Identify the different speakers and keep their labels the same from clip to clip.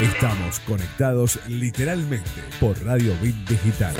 Speaker 1: Estamos conectados literalmente por Radio Bit Digital.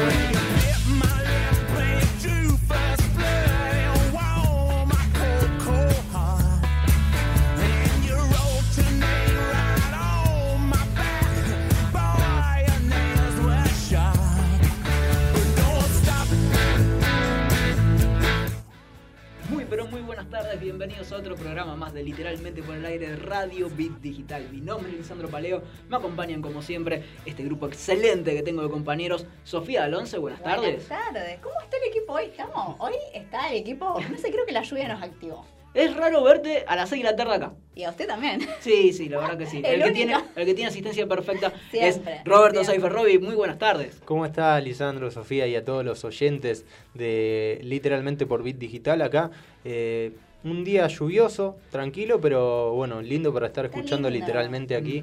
Speaker 2: Programa más de Literalmente por el aire de Radio Bit Digital. Mi nombre es Lisandro Paleo, me acompañan como siempre este grupo excelente que tengo de compañeros. Sofía Alonso, buenas tardes.
Speaker 3: Buenas tardes. ¿Cómo está el equipo hoy? Estamos. Hoy está el equipo. No sé, creo que la lluvia nos activó.
Speaker 2: Es raro verte a las 6 de la tarde acá.
Speaker 3: Y a usted también.
Speaker 2: Sí, sí, la verdad que sí.
Speaker 3: El
Speaker 2: El, que, tiene, el que tiene asistencia perfecta
Speaker 3: Siempre,
Speaker 2: es Roberto. Seifer Robi. Muy buenas tardes.
Speaker 4: ¿Cómo está Lisandro, Sofía y a todos los oyentes de Literalmente por Bit Digital acá? Eh, un día lluvioso, tranquilo, pero bueno, lindo para estar
Speaker 3: Está
Speaker 4: escuchando
Speaker 3: lindo.
Speaker 4: literalmente aquí.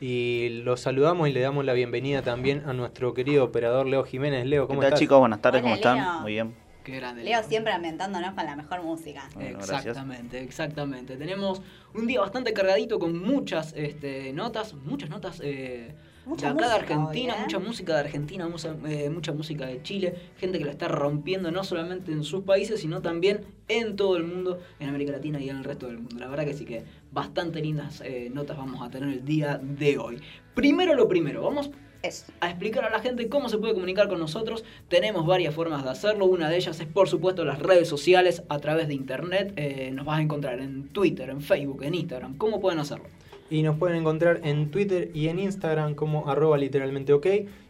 Speaker 4: Y los saludamos y le damos la bienvenida también a nuestro querido operador Leo Jiménez. Leo,
Speaker 5: ¿Qué
Speaker 4: ¿cómo
Speaker 5: tal
Speaker 4: estás?
Speaker 5: chicos? Buenas tardes,
Speaker 3: Hola,
Speaker 5: ¿cómo están?
Speaker 3: Leo.
Speaker 5: Muy bien.
Speaker 2: Qué grande.
Speaker 3: Leo siempre ambientándonos con la mejor música.
Speaker 5: Bueno, gracias.
Speaker 2: Exactamente, exactamente. Tenemos un día bastante cargadito con muchas este, notas, muchas notas eh,
Speaker 3: Mucha
Speaker 2: de acá de Argentina,
Speaker 3: hoy, ¿eh?
Speaker 2: mucha música de Argentina, mucha, eh, mucha música de Chile, gente que la está rompiendo no solamente en sus países, sino también en todo el mundo, en América Latina y en el resto del mundo. La verdad que sí que bastante lindas eh, notas vamos a tener el día de hoy. Primero lo primero, vamos
Speaker 3: Eso.
Speaker 2: a explicar a la gente cómo se puede comunicar con nosotros. Tenemos varias formas de hacerlo. Una de ellas es, por supuesto, las redes sociales a través de internet. Eh, nos vas a encontrar en Twitter, en Facebook, en Instagram. ¿Cómo pueden hacerlo?
Speaker 4: Y nos pueden encontrar en Twitter y en Instagram como arroba literalmente ok.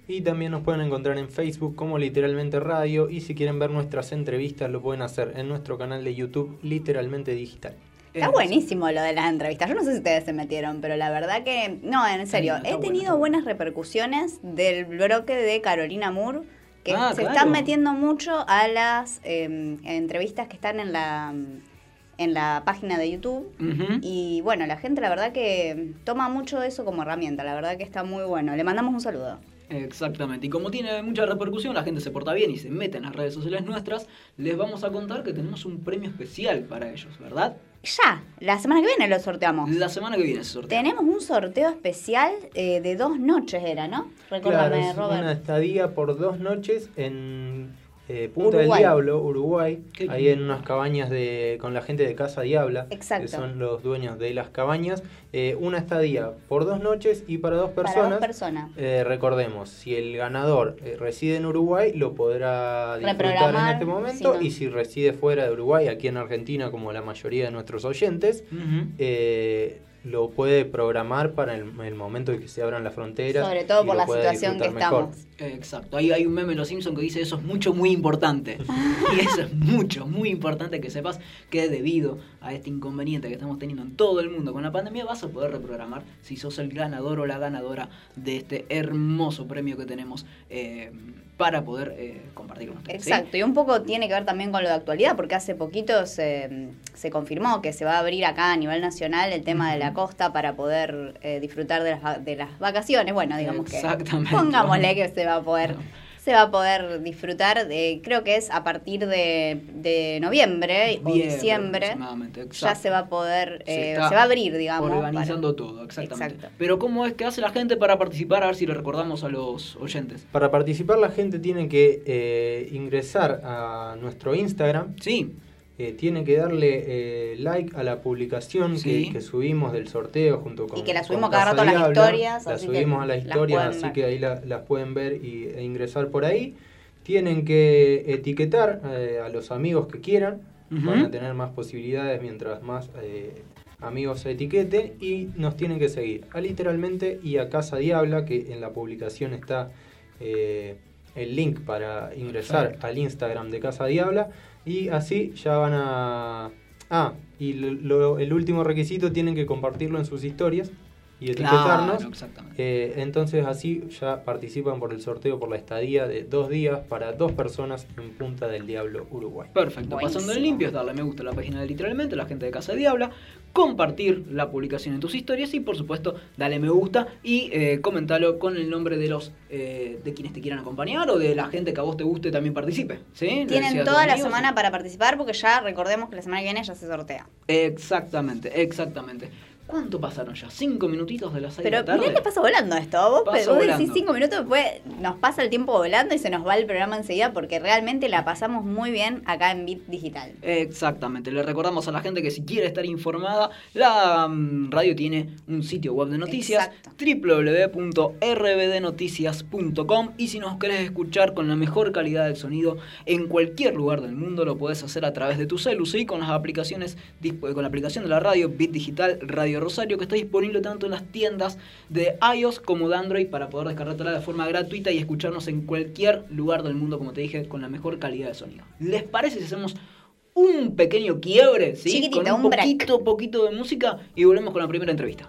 Speaker 4: Y también nos pueden encontrar en Facebook como literalmente radio. Y si quieren ver nuestras entrevistas lo pueden hacer en nuestro canal de YouTube literalmente digital.
Speaker 3: Está buenísimo lo de las entrevistas. Yo no sé si ustedes se metieron, pero la verdad que. No, en serio. He tenido buenas repercusiones del bloque de Carolina Moore. Que
Speaker 2: Ah,
Speaker 3: se
Speaker 2: claro.
Speaker 3: están metiendo mucho a las eh, entrevistas que están en la, en la página de YouTube. Y bueno, la gente la verdad que toma mucho eso como herramienta, la verdad que está muy bueno. Le mandamos un saludo.
Speaker 2: Exactamente. Y como tiene mucha repercusión, la gente se porta bien y se mete en las redes sociales nuestras, les vamos a contar que tenemos un premio especial para ellos, ¿verdad?
Speaker 3: Ya, la semana que viene lo sorteamos.
Speaker 2: La semana que viene se sortea.
Speaker 3: Tenemos un sorteo especial eh, de dos noches, era, ¿no?
Speaker 4: Claro,
Speaker 3: Recordame,
Speaker 4: es
Speaker 3: Robert.
Speaker 4: una estadía por dos noches en eh, Punta del. Diablo, Uruguay,
Speaker 2: Qué
Speaker 4: ahí en unas cabañas de con la gente de Casa Diabla,
Speaker 3: Exacto.
Speaker 4: que son los dueños de las cabañas. Eh, una estadía por dos noches y para dos
Speaker 3: Para
Speaker 4: personas.
Speaker 3: dos personas.
Speaker 4: Eh, recordemos, si el ganador eh, reside en Uruguay, lo podrá disfrutar en este momento.
Speaker 3: si no.
Speaker 4: Y si reside fuera de Uruguay, aquí en Argentina, como la mayoría de nuestros oyentes, eh, lo puede programar para el, el momento en que se abran las fronteras.
Speaker 3: Sobre todo
Speaker 4: y
Speaker 3: por la
Speaker 4: pueda
Speaker 3: situación que
Speaker 4: disfrutar mejor.
Speaker 3: estamos.
Speaker 2: Exacto, ahí hay un meme en Los Simpsons que dice eso es mucho, muy importante. y eso es mucho, muy importante que sepas que debido a este inconveniente que estamos teniendo en todo el mundo con la pandemia vas a poder reprogramar si sos el ganador o la ganadora de este hermoso premio que tenemos eh, para poder eh, compartir con ustedes. ¿sí?
Speaker 3: Exacto, y un poco tiene que ver también con lo de actualidad, porque hace poquito se, se confirmó que se va a abrir acá a nivel nacional el tema de la costa para poder eh, disfrutar de las, de las vacaciones. Bueno, digamos
Speaker 2: Exactamente.
Speaker 3: que pongámosle que se va a poder se va a poder disfrutar de, creo que es a partir de, de noviembre o diciembre ya se va a poder
Speaker 2: Se
Speaker 3: eh, se va a abrir digamos
Speaker 2: Organizando
Speaker 3: para-
Speaker 2: todo, exactamente.
Speaker 3: Exacto.
Speaker 2: Pero ¿cómo es que hace la gente para participar? A ver si le recordamos a los oyentes.
Speaker 4: Para participar la gente tiene que eh, ingresar a nuestro Instagram,
Speaker 2: Sí,
Speaker 4: eh, tiene que darle eh, like a la publicación
Speaker 2: Sí.
Speaker 4: que, que subimos del sorteo junto con
Speaker 3: Y que la subimos cada rato a las historias,
Speaker 4: La
Speaker 3: así que
Speaker 4: subimos a las historias, así
Speaker 3: ver.
Speaker 4: que ahí la- las pueden ver y, e ingresar por ahí. Tienen que etiquetar eh, a los amigos que quieran, van a tener más posibilidades mientras más eh, amigos se etiqueten y nos tienen que seguir a literalmente y a Casa Diabla, que en la publicación está eh, el link para ingresar al Instagram de Casa Diabla y así ya van a... Ah, y lo- el último requisito tienen que compartirlo en sus historias y etiquetarnos.
Speaker 2: claro, exactamente.
Speaker 4: Eh, entonces así ya participan por el sorteo por la estadía de dos días para dos personas en Punta del Diablo, Uruguay.
Speaker 2: Perfecto,
Speaker 3: Buenísimo.
Speaker 2: pasando en limpio es darle me gusta a la página de literalmente, la gente de Casa Diabla, compartir la publicación en tus historias y por supuesto dale me gusta y eh, comentalo con el nombre de los eh, de quienes te quieran acompañar o de la gente que a vos te guste también participe. ¿sí?
Speaker 3: Tienen toda la
Speaker 2: amigos,
Speaker 3: semana para participar porque ya recordemos que la semana que viene ya se sortea.
Speaker 2: Exactamente, exactamente.
Speaker 6: ¿Cuánto pasaron ya? ¿Cinco minutitos de las seis
Speaker 3: Pero
Speaker 6: de la tarde?
Speaker 3: mirá que pasa volando esto. Vos, vos
Speaker 6: volando.
Speaker 3: decís cinco minutos, después nos pasa el tiempo volando y se nos va el programa enseguida porque realmente la pasamos muy bien acá en Bit Digital.
Speaker 6: Exactamente, le recordamos a la gente que si quiere estar informada, la mm, radio tiene un sitio web de noticias, www.rbdnoticias.com y si nos querés escuchar con la mejor calidad del sonido en cualquier lugar del mundo, lo podés hacer a través de tu celu, ¿sí? con las aplicaciones, con la aplicación de la radio Bit Digital Radio Rosario, que está disponible tanto en las tiendas de iOS como de Android para poder descargártela de forma gratuita y escucharnos en cualquier lugar del mundo, como te dije, con la mejor calidad de sonido. ¿Les parece si hacemos un pequeño quiebre, ¿sí?
Speaker 3: Chiquitito,
Speaker 6: con un,
Speaker 3: un break.
Speaker 6: poquito, poquito de música y volvemos con la primera entrevista.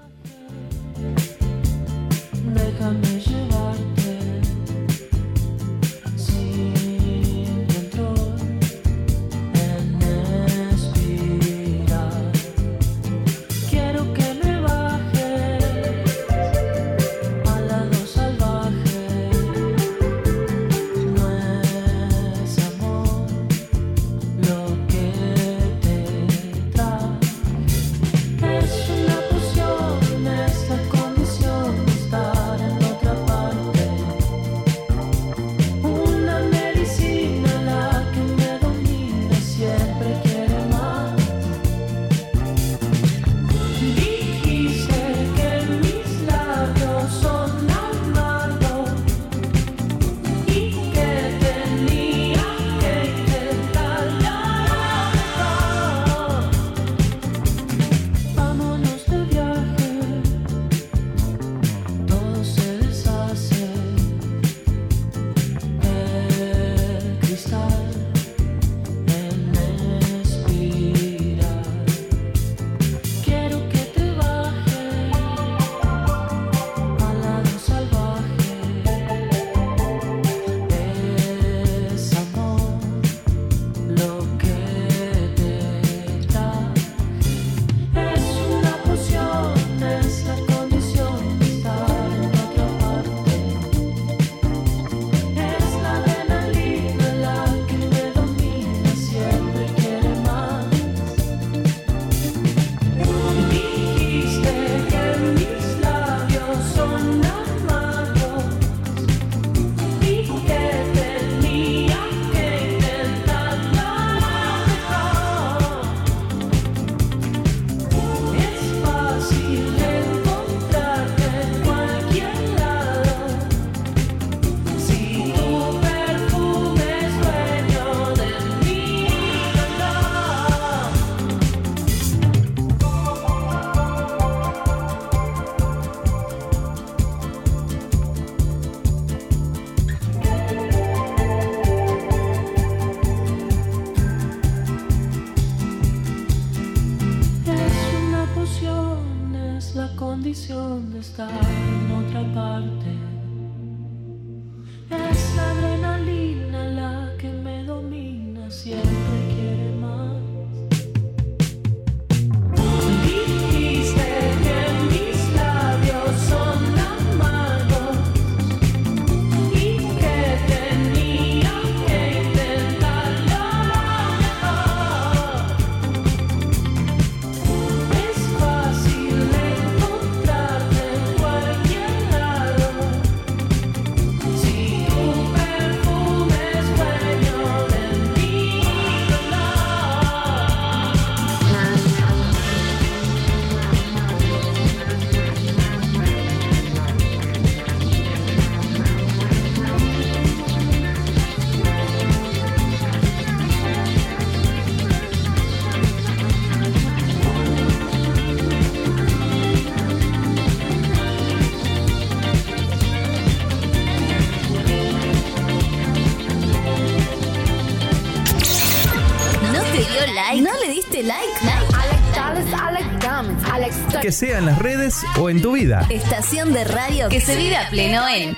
Speaker 7: Que
Speaker 1: sea en las redes o en tu vida.
Speaker 8: Estación de radio que se vive a pleno en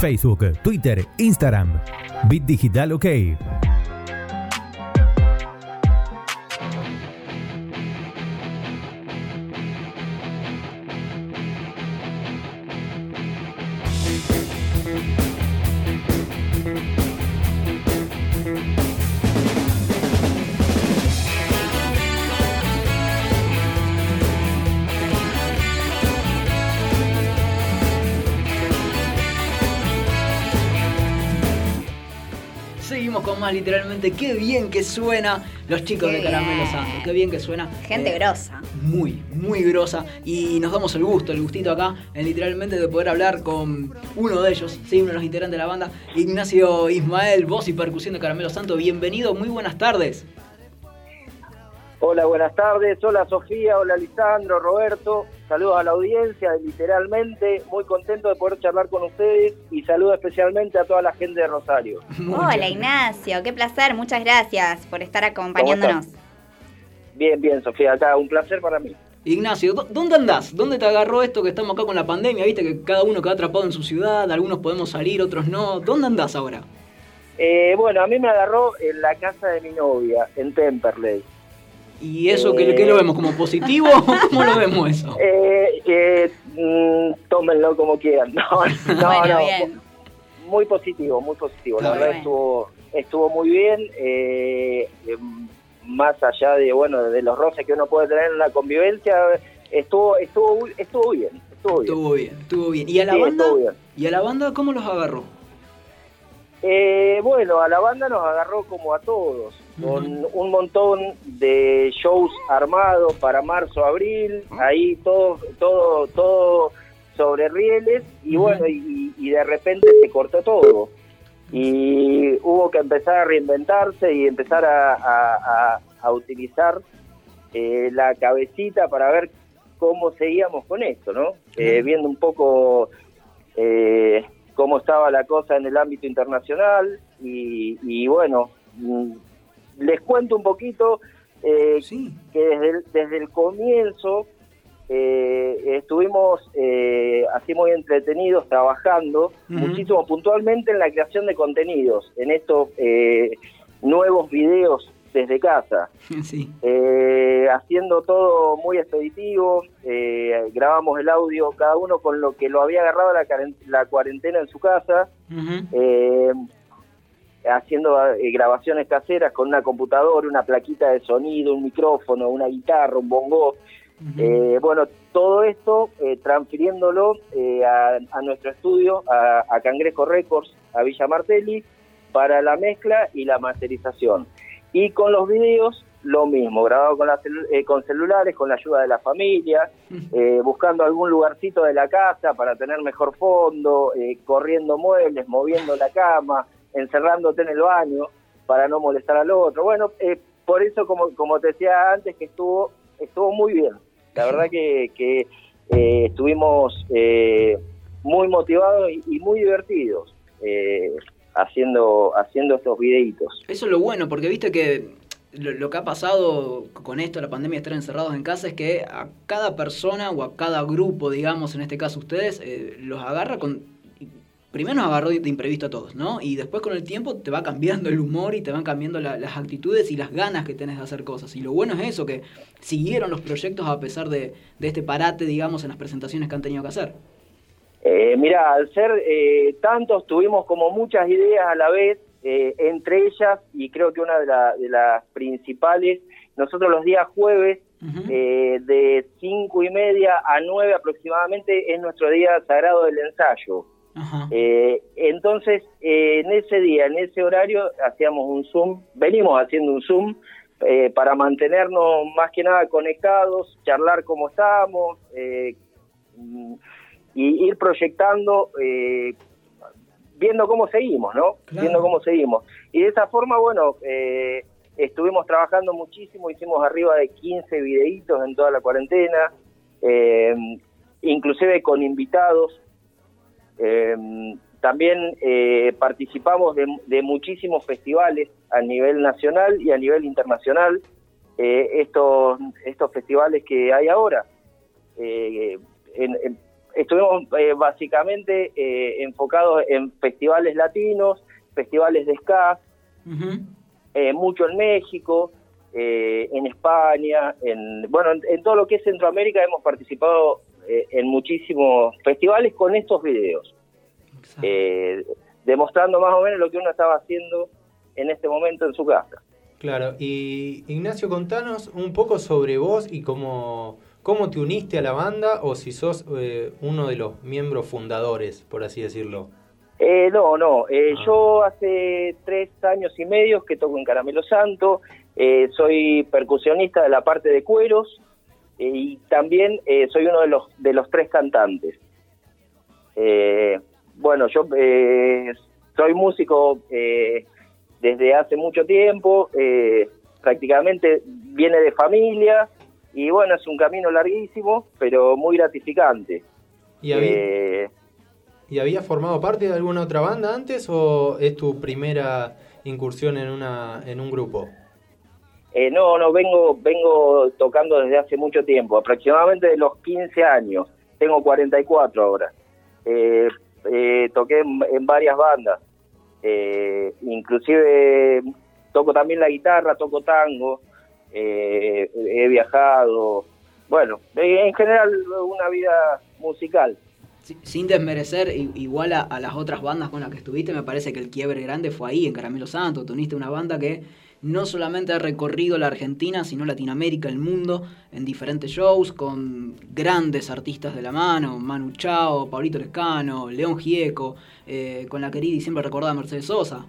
Speaker 1: Facebook, Twitter, Instagram. Bit Digital OK.
Speaker 2: Literalmente. Qué bien que suena los chicos
Speaker 3: Qué
Speaker 2: de Caramelo. Santo. Qué bien que suena.
Speaker 3: Gente
Speaker 2: Eh,
Speaker 3: grosa.
Speaker 2: Muy, muy grosa. Y nos damos el gusto, el gustito acá, en literalmente de poder hablar con uno de ellos, sí, uno de los integrantes de la banda, Ignacio Ismael, voz y percusión de Caramelo Santo. Bienvenido, muy buenas tardes.
Speaker 9: Hola, buenas tardes. Hola Sofía, hola Lisandro, Roberto. Saludos a la audiencia, literalmente. Muy contento de poder charlar con ustedes y saludo especialmente a toda la gente de Rosario.
Speaker 3: Hola Ignacio, qué placer, muchas gracias por estar acompañándonos.
Speaker 9: Bien, bien, Sofía, acá un placer para mí.
Speaker 2: Ignacio, ¿dó- ¿dónde andás? ¿Dónde te agarró esto que estamos acá con la pandemia? Viste que cada uno queda atrapado en su ciudad, algunos podemos salir, otros no. ¿Dónde andás ahora?
Speaker 9: Eh, bueno, a mí me agarró en la casa de mi novia, en Temperley.
Speaker 2: ¿Y eso qué,
Speaker 9: Eh.
Speaker 2: qué lo vemos como positivo o cómo lo vemos eso?
Speaker 9: Eh, eh, mm, tómenlo como quieran. No, no,
Speaker 3: Bueno,
Speaker 9: no.
Speaker 3: bien.
Speaker 9: Muy positivo, muy positivo. La verdad
Speaker 3: bien.
Speaker 9: estuvo, estuvo muy bien. eh, eh, más allá de bueno de los roces que uno puede tener en la convivencia, estuvo, estuvo, estuvo bien. Estuvo bien.
Speaker 2: Estuvo bien, estuvo bien. ¿Y a la
Speaker 9: Sí,
Speaker 2: banda? ¿Y a la banda cómo los agarró?
Speaker 9: Eh, bueno, a la banda nos agarró como a todos, con un montón de shows armados para marzo, abril, ahí todo, todo, todo sobre rieles y bueno, y, y de repente se cortó todo. Y hubo que empezar a reinventarse y empezar a, a- a- a utilizar eh, la cabecita para ver cómo seguíamos con esto, ¿no? Eh, viendo un poco eh, cómo estaba la cosa en el ámbito internacional y, y bueno, mm, les cuento un poquito eh,
Speaker 2: Sí.
Speaker 9: que desde el, desde el comienzo eh, estuvimos eh, así muy entretenidos trabajando muchísimo puntualmente en la creación de contenidos, en estos eh, nuevos videos desde casa.
Speaker 2: Sí.
Speaker 9: Eh, haciendo todo muy expeditivo, eh, grabamos el audio cada uno con lo que lo había agarrado la, cuarentena en su casa, eh, haciendo eh, grabaciones caseras con una computadora, una plaquita de sonido, un micrófono, una guitarra, un bongo. Eh, bueno, todo esto eh, transfiriéndolo eh, a, a nuestro estudio, a, a Cangrejo Records, a Villa Martelli, para la mezcla y la masterización. Y con los videos, lo mismo, grabado con, la celu- eh, con celulares, con la ayuda de la familia, eh, buscando algún lugarcito de la casa para tener mejor fondo, eh, corriendo muebles, moviendo la cama, encerrándote en el baño para no molestar al otro. Bueno, eh, por eso, como, como te decía antes, que estuvo, estuvo muy bien. La verdad que, que eh, estuvimos eh, muy motivados y, y muy divertidos eh, haciendo, haciendo estos videitos.
Speaker 2: Eso es lo bueno, porque viste que lo, lo que ha pasado con esto, la pandemia, de estar encerrados en casa, es que a cada persona o a cada grupo, digamos, en este caso ustedes, eh, los agarra con... Primero nos agarró de imprevisto a todos, ¿no? Y después con el tiempo te va cambiando el humor y te van cambiando la- las actitudes y las ganas que tenés de hacer cosas. Y lo bueno es eso, que siguieron los proyectos a pesar de, de este parate, digamos, en las presentaciones que han tenido que hacer.
Speaker 9: Eh, mira, al ser eh, tantos, tuvimos como muchas ideas a la vez, eh, entre ellas, y creo que una de, la- de las principales, nosotros los días jueves, eh, de cinco y media a nueve aproximadamente, es nuestro día sagrado del ensayo.
Speaker 2: Ajá.
Speaker 9: Eh, entonces, eh, en ese día, en ese horario, hacíamos un Zoom, venimos haciendo un Zoom eh, para mantenernos más que nada conectados, charlar cómo estamos eh, mm, y ir proyectando, eh, viendo cómo seguimos, ¿no?
Speaker 2: Claro.
Speaker 9: Viendo cómo seguimos. Y de esa forma, bueno, eh, estuvimos trabajando muchísimo, hicimos arriba de 15 videitos en toda la cuarentena, eh, inclusive con invitados. Eh, también eh, participamos de, de muchísimos festivales a nivel nacional y a nivel internacional. Eh, estos, estos festivales que hay ahora. Eh, en- en- estuvimos eh, básicamente eh, enfocados en festivales latinos, festivales de ska, mucho en México, eh, en España, en bueno, en, en todo lo que es Centroamérica hemos participado eh, en muchísimos festivales con estos videos, eh, demostrando más o menos lo que uno estaba haciendo en este momento en su casa.
Speaker 4: Claro, y Ignacio, contanos un poco sobre vos y cómo, cómo te uniste a la banda o si sos eh, uno de los miembros fundadores, por así decirlo.
Speaker 9: Eh, no, no. eh, Yo hace tres años y medio que toco en Caramelo Santo. eh, soy percusionista de la parte de cueros y también eh, soy uno de los de los tres cantantes. Eh, bueno, yo eh, soy músico eh, desde hace mucho tiempo. eh, prácticamente viene de familia y bueno, es un camino larguísimo, pero muy gratificante.
Speaker 4: ¿Y había, ¿Y habías formado parte de alguna otra banda antes o es tu primera incursión en, una, en un grupo?
Speaker 9: Eh, no, no, vengo, vengo tocando desde hace mucho tiempo, aproximadamente de los 15 años. Tengo 44 ahora. Eh, eh, toqué en, varias bandas. Eh, inclusive toco también la guitarra, toco tango. eh, he viajado. Bueno, eh, en general una vida musical.
Speaker 2: Si- Sin desmerecer igual a, a las otras bandas con las que estuviste, me parece que el quiebre grande fue ahí, en Caramelo Santo. Tuniste una banda que no solamente ha recorrido la Argentina, sino Latinoamérica, el mundo, en diferentes shows, con grandes artistas de la mano, Manu Chao, Pablito Lescano, León Gieco, eh, con la querida y siempre recordada Mercedes Sosa.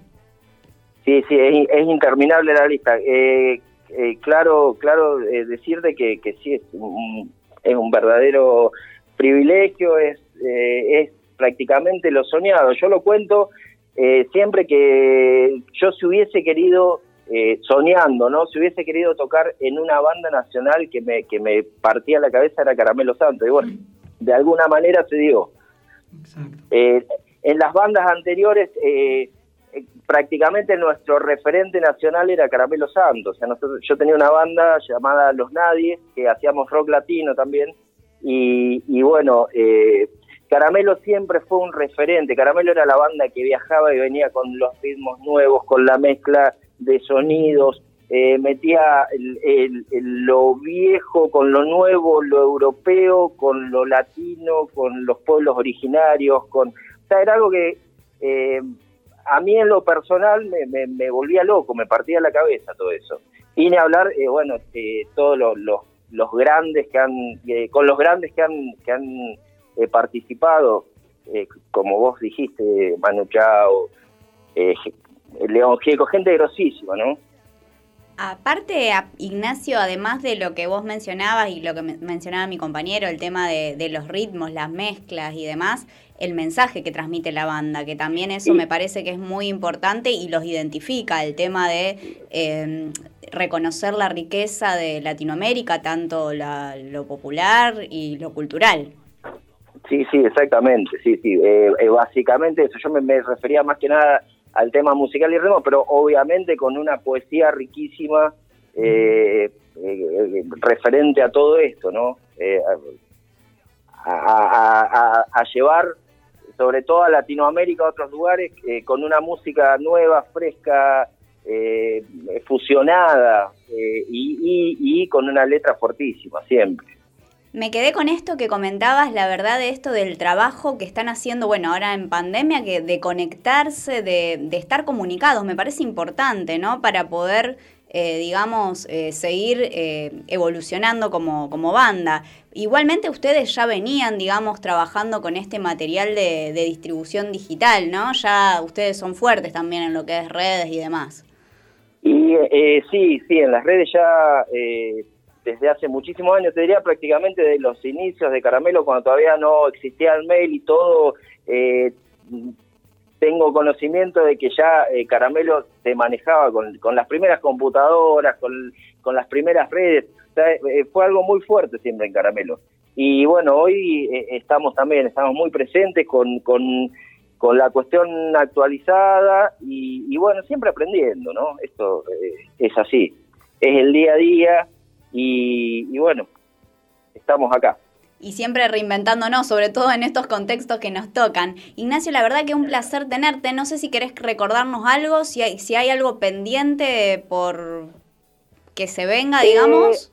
Speaker 9: Sí, sí, es, interminable la lista. Eh, eh, claro, claro, eh, decirte que, que sí es un, es un verdadero privilegio, es, eh, es prácticamente lo soñado. Yo lo cuento eh, siempre que yo si hubiese querido, eh, soñando, ¿no? Si hubiese querido tocar en una banda nacional que me, que me partía la cabeza era Caramelo Santo. Y bueno, de alguna manera se dio. Eh, en las bandas anteriores, eh, prácticamente nuestro referente nacional era Caramelo Santos. O sea, nosotros, yo tenía una banda llamada Los Nadie, que hacíamos rock latino también. Y, y bueno, eh, Caramelo siempre fue un referente. Caramelo era la banda que viajaba y venía con los ritmos nuevos, con la mezcla de sonidos. eh, metía el- lo viejo con lo nuevo, lo europeo, con lo latino, con los pueblos originarios, con, o sea, era algo que eh, a mí en lo personal me, me- volvía loco, me partía la cabeza todo eso. Y ni hablar, eh, bueno, eh, todos los, los, los grandes que han, eh, con los grandes que han, que han eh, participado, como vos dijiste, Manu Chao, León Gieco, gente grosísima, ¿no?
Speaker 3: Aparte, Ignacio, además de lo que vos mencionabas y lo que me- mencionaba mi compañero, el tema de, de los ritmos, las mezclas y demás, el mensaje que transmite la banda, que también eso
Speaker 9: Sí.
Speaker 3: me parece que es muy importante y los identifica, el tema de eh, reconocer la riqueza de Latinoamérica, tanto la- lo popular y lo cultural.
Speaker 9: Sí, sí, exactamente, sí, sí, eh, eh, básicamente eso, yo me, me refería más que nada al tema musical y ritmo, pero obviamente con una poesía riquísima eh, eh, referente a todo esto, ¿no? Eh, a, llevar sobre todo a Latinoamérica, a otros lugares, eh, con una música nueva, fresca, fusionada y, y- y con una letra fortísima, siempre.
Speaker 3: Me quedé con esto que comentabas, la verdad, de esto del trabajo que están haciendo, bueno, ahora en pandemia, que de conectarse, de, estar comunicados, me parece importante, ¿no? Para poder, eh, digamos, eh, seguir eh, evolucionando como, banda. Igualmente ustedes ya venían, digamos, trabajando con este material de, distribución digital, ¿no? Ya ustedes son fuertes también en lo que es redes y demás.
Speaker 9: Y eh, sí, sí, en las redes ya desde hace muchísimos años, te diría prácticamente de los inicios de Caramelo, cuando todavía no existía el mail y todo, eh, tengo conocimiento de que ya eh, Caramelo se manejaba con, las primeras computadoras, con, las primeras redes, o sea, eh, fue algo muy fuerte siempre en Caramelo. Y bueno, hoy estamos también, estamos muy presentes con, la cuestión actualizada y, y bueno, siempre aprendiendo, ¿no? Esto es así, es el día a día y, y bueno, estamos acá.
Speaker 3: y siempre reinventándonos, sobre todo en estos contextos que nos tocan. Ignacio, la verdad que un placer tenerte. No sé si querés recordarnos algo, si hay, si hay algo pendiente por que se venga, digamos.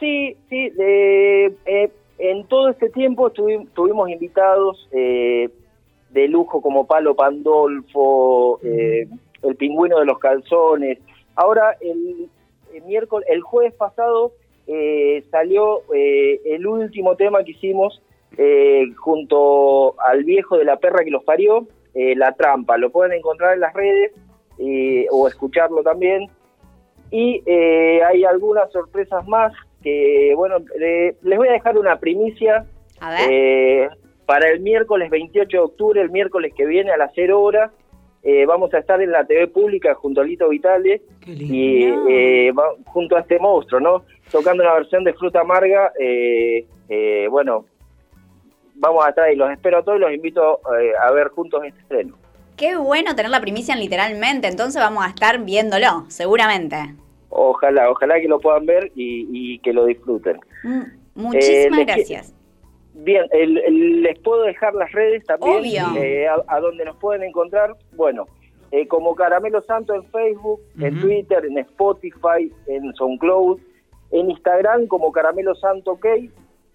Speaker 9: Sí, sí, eh, eh, en todo este tiempo tuvi- tuvimos invitados eh, de lujo como Palo Pandolfo, eh, el pingüino de los calzones. Ahora, el miércoles, el jueves pasado eh, salió eh, el último tema que hicimos eh, junto al viejo de la perra que los parió, eh, La Trampa. Lo pueden encontrar en las redes eh, o escucharlo también. Y eh, hay algunas sorpresas más que, bueno, eh, les voy a dejar una primicia
Speaker 3: A ver.
Speaker 9: eh, para el miércoles 28 de octubre, el miércoles que viene a las 0 horas. Eh, vamos a estar en la TV pública junto a Lito Vitale
Speaker 2: Qué lindo.
Speaker 9: y eh, va- junto a este monstruo, ¿no? Tocando una versión de Fruta Amarga. eh, eh, bueno, vamos a estar ahí. Los espero a todos y los invito eh, a ver juntos este estreno.
Speaker 3: Qué bueno tener la primicia en literalmente, entonces vamos a estar viéndolo, seguramente.
Speaker 9: Ojalá, ojalá que lo puedan ver y, y que lo disfruten.
Speaker 3: Mm, Muchísimas
Speaker 9: Eh,
Speaker 3: gracias.
Speaker 9: Bien, el- el- les puedo dejar las redes también, eh, a, a donde nos pueden encontrar. Bueno, eh, como Caramelo Santo en Facebook, en. Twitter, en Spotify, en SoundCloud, en Instagram como Caramelo Santo OK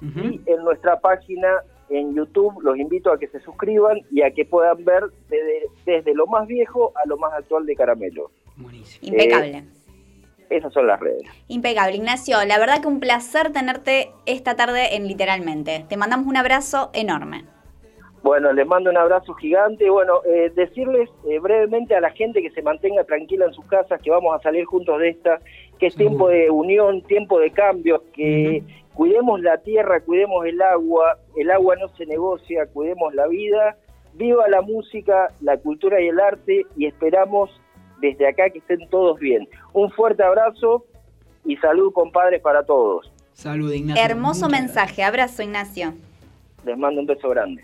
Speaker 9: y en nuestra página en YouTube. Los invito a que se suscriban y a que puedan ver desde, desde lo más viejo a lo más actual de Caramelo.
Speaker 2: Buenísimo.
Speaker 3: Impecable.
Speaker 9: Esas son las redes.
Speaker 3: Impecable, Ignacio. La verdad que un placer tenerte esta tarde en Literalmente. Te mandamos un abrazo enorme.
Speaker 9: Bueno, les mando un abrazo gigante. Bueno, eh, decirles eh, brevemente a la gente que se mantenga tranquila en sus casas, que vamos a salir juntos de esta, que es
Speaker 2: Seguro.
Speaker 9: tiempo de unión, tiempo de cambios, que cuidemos la tierra, cuidemos el agua, el agua no se negocia, cuidemos la vida, viva la música, la cultura y el arte y esperamos desde acá que estén todos bien. Un fuerte abrazo y salud, compadres, para todos.
Speaker 2: Salud, Ignacio.
Speaker 3: Hermoso
Speaker 2: Muchas
Speaker 3: mensaje. Abrazo, Ignacio.
Speaker 9: Les mando un beso grande.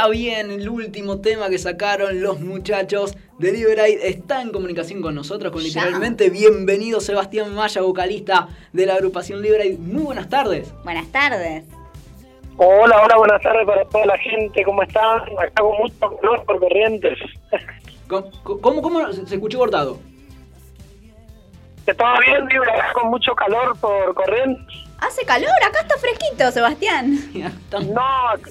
Speaker 2: Está bien, el último tema que sacaron los muchachos de Liberate está en comunicación con nosotros, con
Speaker 3: Ya.
Speaker 2: literalmente bienvenido Sebastián Maya, vocalista de la agrupación Liberate. Muy buenas tardes.
Speaker 3: Buenas tardes.
Speaker 10: Hola, hola, buenas tardes para toda la gente, ¿cómo están? Acá con mucho calor por corrientes.
Speaker 2: ¿Cómo, cómo, cómo se escuchó cortado?
Speaker 10: ¿Está bien, acá con mucho calor por corrientes?
Speaker 3: Hace calor, acá está fresquito, Sebastián.
Speaker 10: No,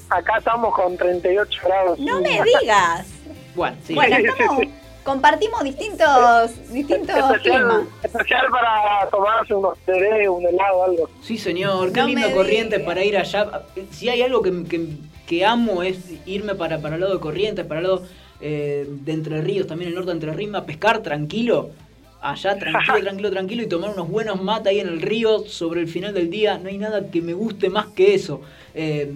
Speaker 10: acá estamos con 38 grados.
Speaker 3: No me digas.
Speaker 2: Bueno, sí.
Speaker 3: Bueno, estamos, compartimos distintos, distintos climas.
Speaker 10: Especial, especial para tomarse unos teré, un helado, algo.
Speaker 2: Sí, señor, qué
Speaker 3: No
Speaker 2: lindo
Speaker 3: digas.
Speaker 2: para ir allá. Si hay algo que, que- que amo es irme para, para el lado de Corrientes, para el lado eh, de Entre Ríos, también el norte de Entre Ríos, a pescar tranquilo. Allá, tranquilo, tranquilo, tranquilo, y tomar unos buenos mates ahí en el río sobre el final del día. No hay nada que me guste más que eso. Eh,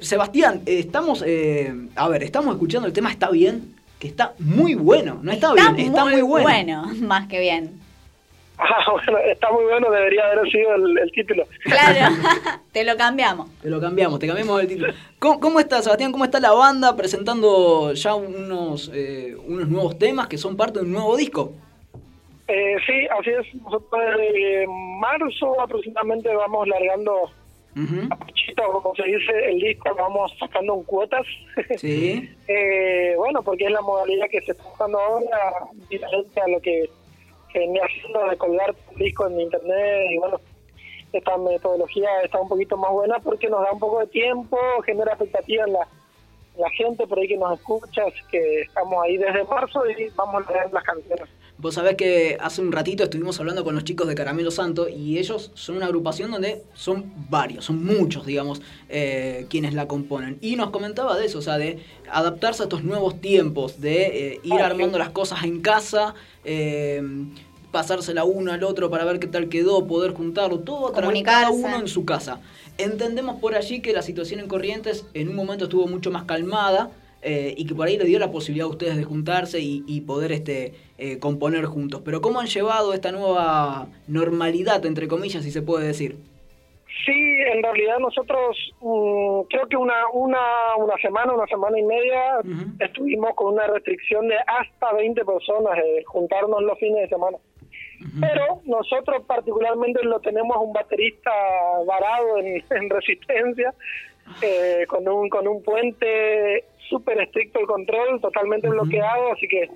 Speaker 2: Sebastián, eh, estamos, eh, a ver, estamos escuchando el tema Está Bien, que está muy bueno. No está, bien, está muy, bueno.
Speaker 3: más que bien.
Speaker 10: Ah, bueno, está muy bueno, debería haber sido el, el título.
Speaker 3: Claro, te lo cambiamos.
Speaker 2: Te lo cambiamos, te cambiamos el título. ¿Cómo, cómo está, Sebastián? ¿Cómo está la banda presentando ya unos, eh, unos nuevos temas que son parte de un nuevo disco?
Speaker 10: Eh, sí, así es. Nosotros desde marzo aproximadamente vamos largando
Speaker 2: Ujú.
Speaker 10: a pochito, como se dice, el disco, lo vamos sacando en cuotas.
Speaker 2: Sí.
Speaker 10: Eh, bueno, porque es la modalidad que se está usando ahora, diferente a lo que, venía haciendo de colgar un disco en internet. Y bueno, esta metodología está un poquito más buena porque nos da un poco de tiempo, genera expectativa en la, en la gente por ahí que nos escucha. Que estamos ahí desde marzo y vamos a leer las canciones.
Speaker 2: Vos sabés que hace un ratito estuvimos hablando con los chicos de Caramelo Santo y ellos son una agrupación donde son varios, son muchos, digamos, eh, quienes la componen. Y nos comentaba de eso, o sea, de adaptarse a estos nuevos tiempos, de eh, ir
Speaker 10: Ah, sí.
Speaker 2: armando las cosas en casa, eh, pasársela uno al otro para ver qué tal quedó, poder juntarlo, todo a través- cada uno en su casa. Entendemos por allí que la situación en Corrientes en un momento estuvo mucho más calmada eh, y que por ahí le dio la posibilidad a ustedes de juntarse y, y poder este, eh, componer juntos. Pero ¿cómo han llevado esta nueva normalidad, entre comillas, si se puede decir?
Speaker 10: Sí, en realidad nosotros mm, creo que una, una, una semana, una semana y media estuvimos con una restricción de hasta 20 personas de juntarnos los fines de semana. Pero nosotros particularmente lo tenemos a un baterista varado en, en resistencia, eh, con un con un puente súper estricto el control, totalmente bloqueado, así que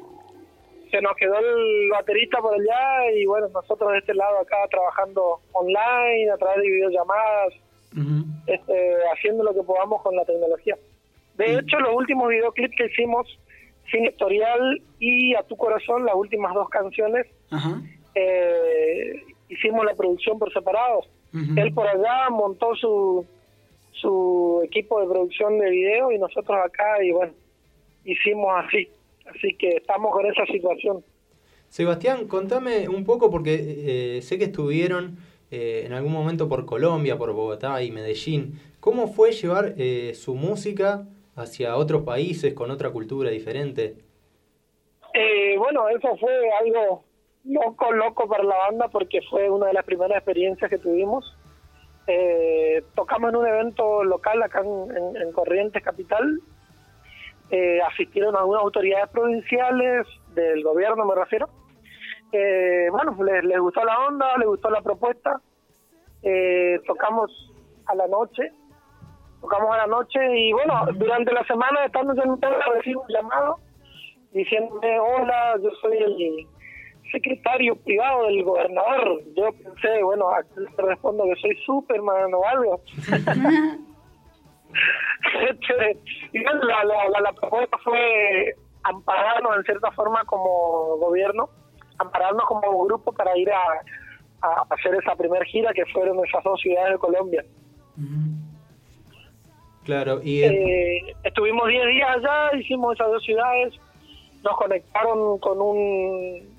Speaker 10: se nos quedó el baterista por allá y bueno, nosotros de este lado acá trabajando online, a través de videollamadas, este, haciendo lo que podamos con la tecnología. De hecho, los últimos videoclips que hicimos, Sin Historial y A Tu Corazón, las últimas dos canciones, eh, hicimos la producción por separado. Él por allá montó su, su equipo de producción de video y nosotros acá, y bueno, hicimos así. Así que estamos con esa situación.
Speaker 4: Sebastián, contame un poco porque eh, sé que estuvieron eh, en algún momento por Colombia, por Bogotá y Medellín. ¿Cómo fue llevar eh, su música hacia otros países con otra cultura diferente?
Speaker 10: Eh, bueno, eso fue algo loco, loco para la banda porque fue una de las primeras experiencias que tuvimos. Eh, tocamos en un evento local acá en, en- en Corrientes Capital. Eh, asistieron algunas autoridades provinciales, del gobierno me refiero. Eh, bueno, les, les gustó la onda, les gustó la propuesta. Eh, tocamos a la noche, tocamos a la noche y bueno, durante la semana estando en un recibí un llamado diciéndome, hola, yo soy el secretario privado del gobernador. Yo pensé, bueno, aquí le respondo que soy Superman o algo. Este, y bueno, la, la, la, la propuesta fue ampararnos en cierta forma como gobierno, ampararnos como grupo para ir a, a hacer esa primera gira que fueron esas dos ciudades de Colombia.
Speaker 4: Claro, y
Speaker 10: Eh, estuvimos 10 días allá, hicimos esas dos ciudades, nos conectaron con un,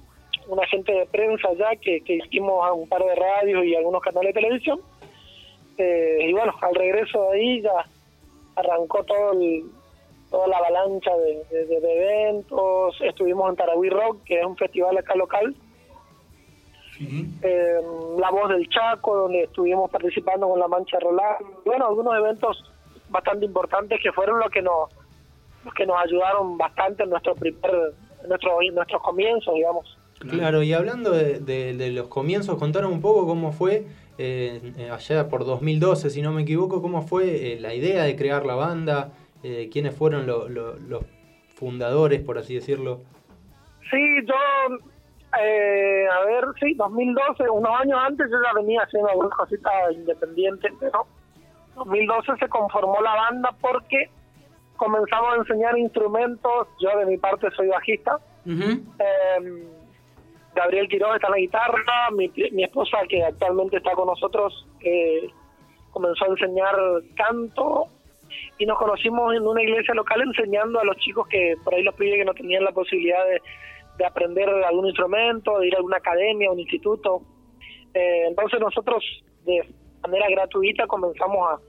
Speaker 10: un agente de prensa allá que, hicimos a un par de radios y algunos canales de televisión. Eh, y bueno, al regreso de ahí ya arrancó todo el- toda la avalancha de, eventos. Estuvimos en Tarahui Rock, que es un festival acá local. Eh, la Voz del Chaco, donde estuvimos participando con la Mancha Roland. Bueno, algunos eventos bastante importantes que fueron los que nos los que nos ayudaron bastante en nuestro primer en nuestro en nuestros comienzos digamos
Speaker 4: Claro, y hablando de, de- de los comienzos, contaron un poco cómo fue eh, eh, allá por 2012, si no me equivoco, cómo fue eh, la idea de crear la banda, eh, quiénes fueron lo- lo- los fundadores, por así decirlo.
Speaker 10: Sí, yo, eh, a ver, sí, 2012, unos años antes yo ya venía haciendo algunas cositas independientes, pero 2012 se conformó la banda porque comenzamos a enseñar instrumentos, yo de mi parte soy bajista, eh, Gabriel Quiroz está en la guitarra, mi, esposa que actualmente está con nosotros eh, comenzó a enseñar canto y nos conocimos en una iglesia local enseñando a los chicos que por ahí los pibes que no tenían la posibilidad de, de aprender algún instrumento, de ir a alguna academia, un instituto. Eh, entonces nosotros de manera gratuita comenzamos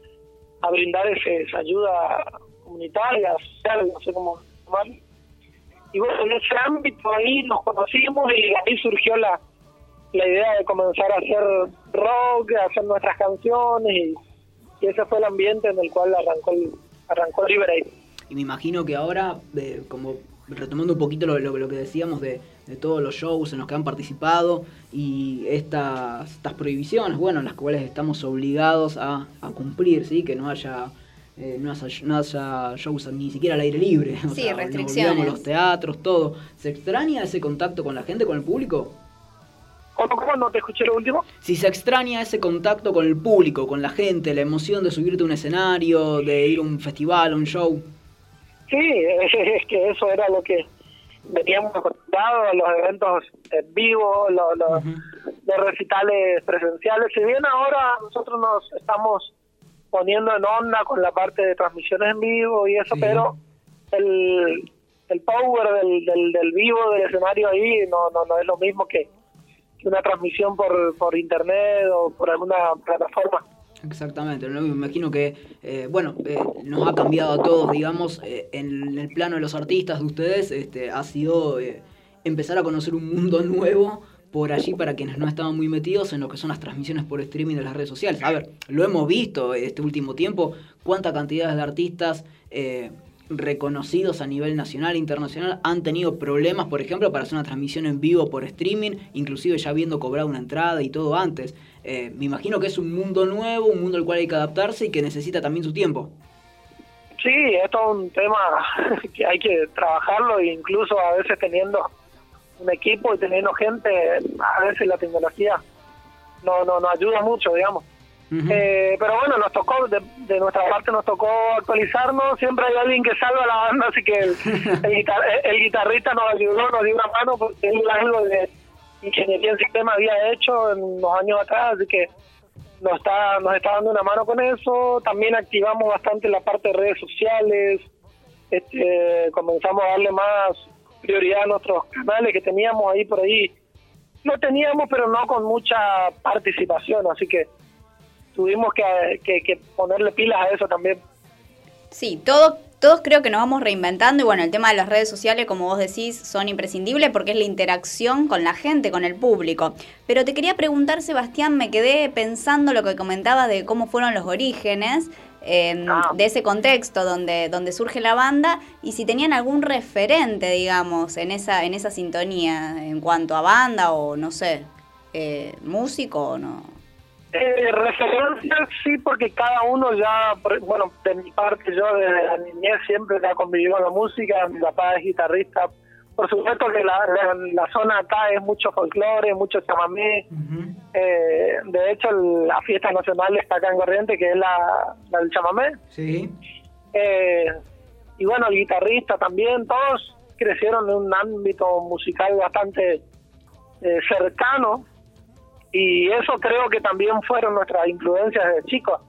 Speaker 10: a, brindar esa ayuda comunitaria, social, no sé cómo. Y bueno, en ese ámbito ahí nos conocimos y ahí surgió la, la idea de comenzar a hacer rock, hacer nuestras canciones y, y ese fue el ambiente en el cual arrancó arrancó Liberate.
Speaker 2: Y me imagino que ahora, de- como retomando un poquito lo, lo- lo que decíamos de, de todos los shows en los que han participado y estas, estas prohibiciones, bueno, en las cuales estamos obligados a, a cumplir, ¿sí? Que no haya, eh, no, haya, no haya shows ni siquiera al aire libre. O
Speaker 3: Sí,
Speaker 2: sea,
Speaker 3: restricciones.
Speaker 2: los teatros, todo. ¿Se extraña ese contacto con la gente, con el público?
Speaker 10: ¿Cómo, cómo no te escuché lo último?
Speaker 2: Si se extraña ese contacto con el público, con la gente, la emoción de subirte a un escenario, de ir a un festival, a un show.
Speaker 10: Sí, es que eso era lo que veníamos acostumbrados, los eventos en vivo, los, los, los recitales presenciales. Si bien ahora nosotros nos estamos poniendo en onda con la parte de transmisiones en vivo y eso,
Speaker 2: Sí.
Speaker 10: pero el, el power del, del, del vivo, del escenario ahí, no, no, no es lo mismo que, que una transmisión por, por internet o por alguna plataforma.
Speaker 2: Exactamente, me imagino que, eh, bueno, eh, nos ha cambiado a todos, digamos, eh, en el plano de los artistas de ustedes, este, ha sido eh, empezar a conocer un mundo nuevo por allí para quienes no estaban muy metidos en lo que son las transmisiones por streaming de las redes sociales. A ver, lo hemos visto este último tiempo, cuánta cantidad de artistas eh, reconocidos a nivel nacional e internacional han tenido problemas, por ejemplo, para hacer una transmisión en vivo por streaming, inclusive ya habiendo cobrado una entrada y todo antes. Eh, me imagino que es un mundo nuevo, un mundo al cual hay que adaptarse y que necesita también su tiempo.
Speaker 10: Sí, esto es un tema que hay que trabajarlo incluso a veces teniendo un equipo y teniendo gente, a veces la tecnología no no nos ayuda mucho, digamos. Eh, pero bueno, nos tocó, de, de nuestra parte nos tocó actualizarnos, siempre hay alguien que salva la banda, así que el, el, guitar- el guitarrista nos ayudó, nos dio una mano porque él algo de ingeniería en sistema había hecho en los años atrás, así que nos está, nos está dando una mano con eso. También activamos bastante la parte de redes sociales, este, comenzamos a darle más prioridad a nuestros canales que teníamos ahí por ahí. Lo teníamos, pero no con mucha participación, así que tuvimos que, que, ponerle pilas a eso también.
Speaker 3: Sí, todo, todos creo que nos vamos reinventando y bueno, el tema de las redes sociales, como vos decís, son imprescindibles porque es la interacción con la gente, con el público. Pero te quería preguntar, Sebastián, me quedé pensando lo que comentabas de cómo fueron los orígenes eh,
Speaker 10: Ah.
Speaker 3: de ese contexto donde, donde surge la banda y si tenían algún referente, digamos, en esa, en esa sintonía en cuanto a banda o no sé, eh, músico o no.
Speaker 10: Eh, referencias sí, porque cada uno ya, bueno, de mi parte, yo desde la niñez siempre he convivido con la música, mi papá es guitarrista. Por supuesto que la, la, la zona acá es mucho folclore, mucho chamamé. Eh, de hecho, el- la fiesta nacional está acá en Corriente, que es la, la del chamamé.
Speaker 2: Sí.
Speaker 10: Eh, y bueno, el guitarrista también, todos crecieron en un ámbito musical bastante eh, cercano y eso creo que también fueron nuestras influencias de chicos.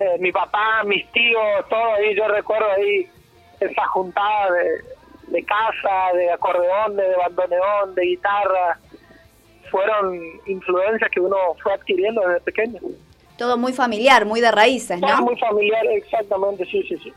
Speaker 10: Eh, mi papá, mis tíos, todo ahí, yo recuerdo ahí esa juntada de, de casa, de acordeón, de bandoneón, de guitarra, fueron influencias que uno fue adquiriendo desde pequeño.
Speaker 3: Todo muy familiar, muy de raíces,
Speaker 10: Todo
Speaker 3: ¿no?
Speaker 10: muy familiar, exactamente, sí, sí, sí.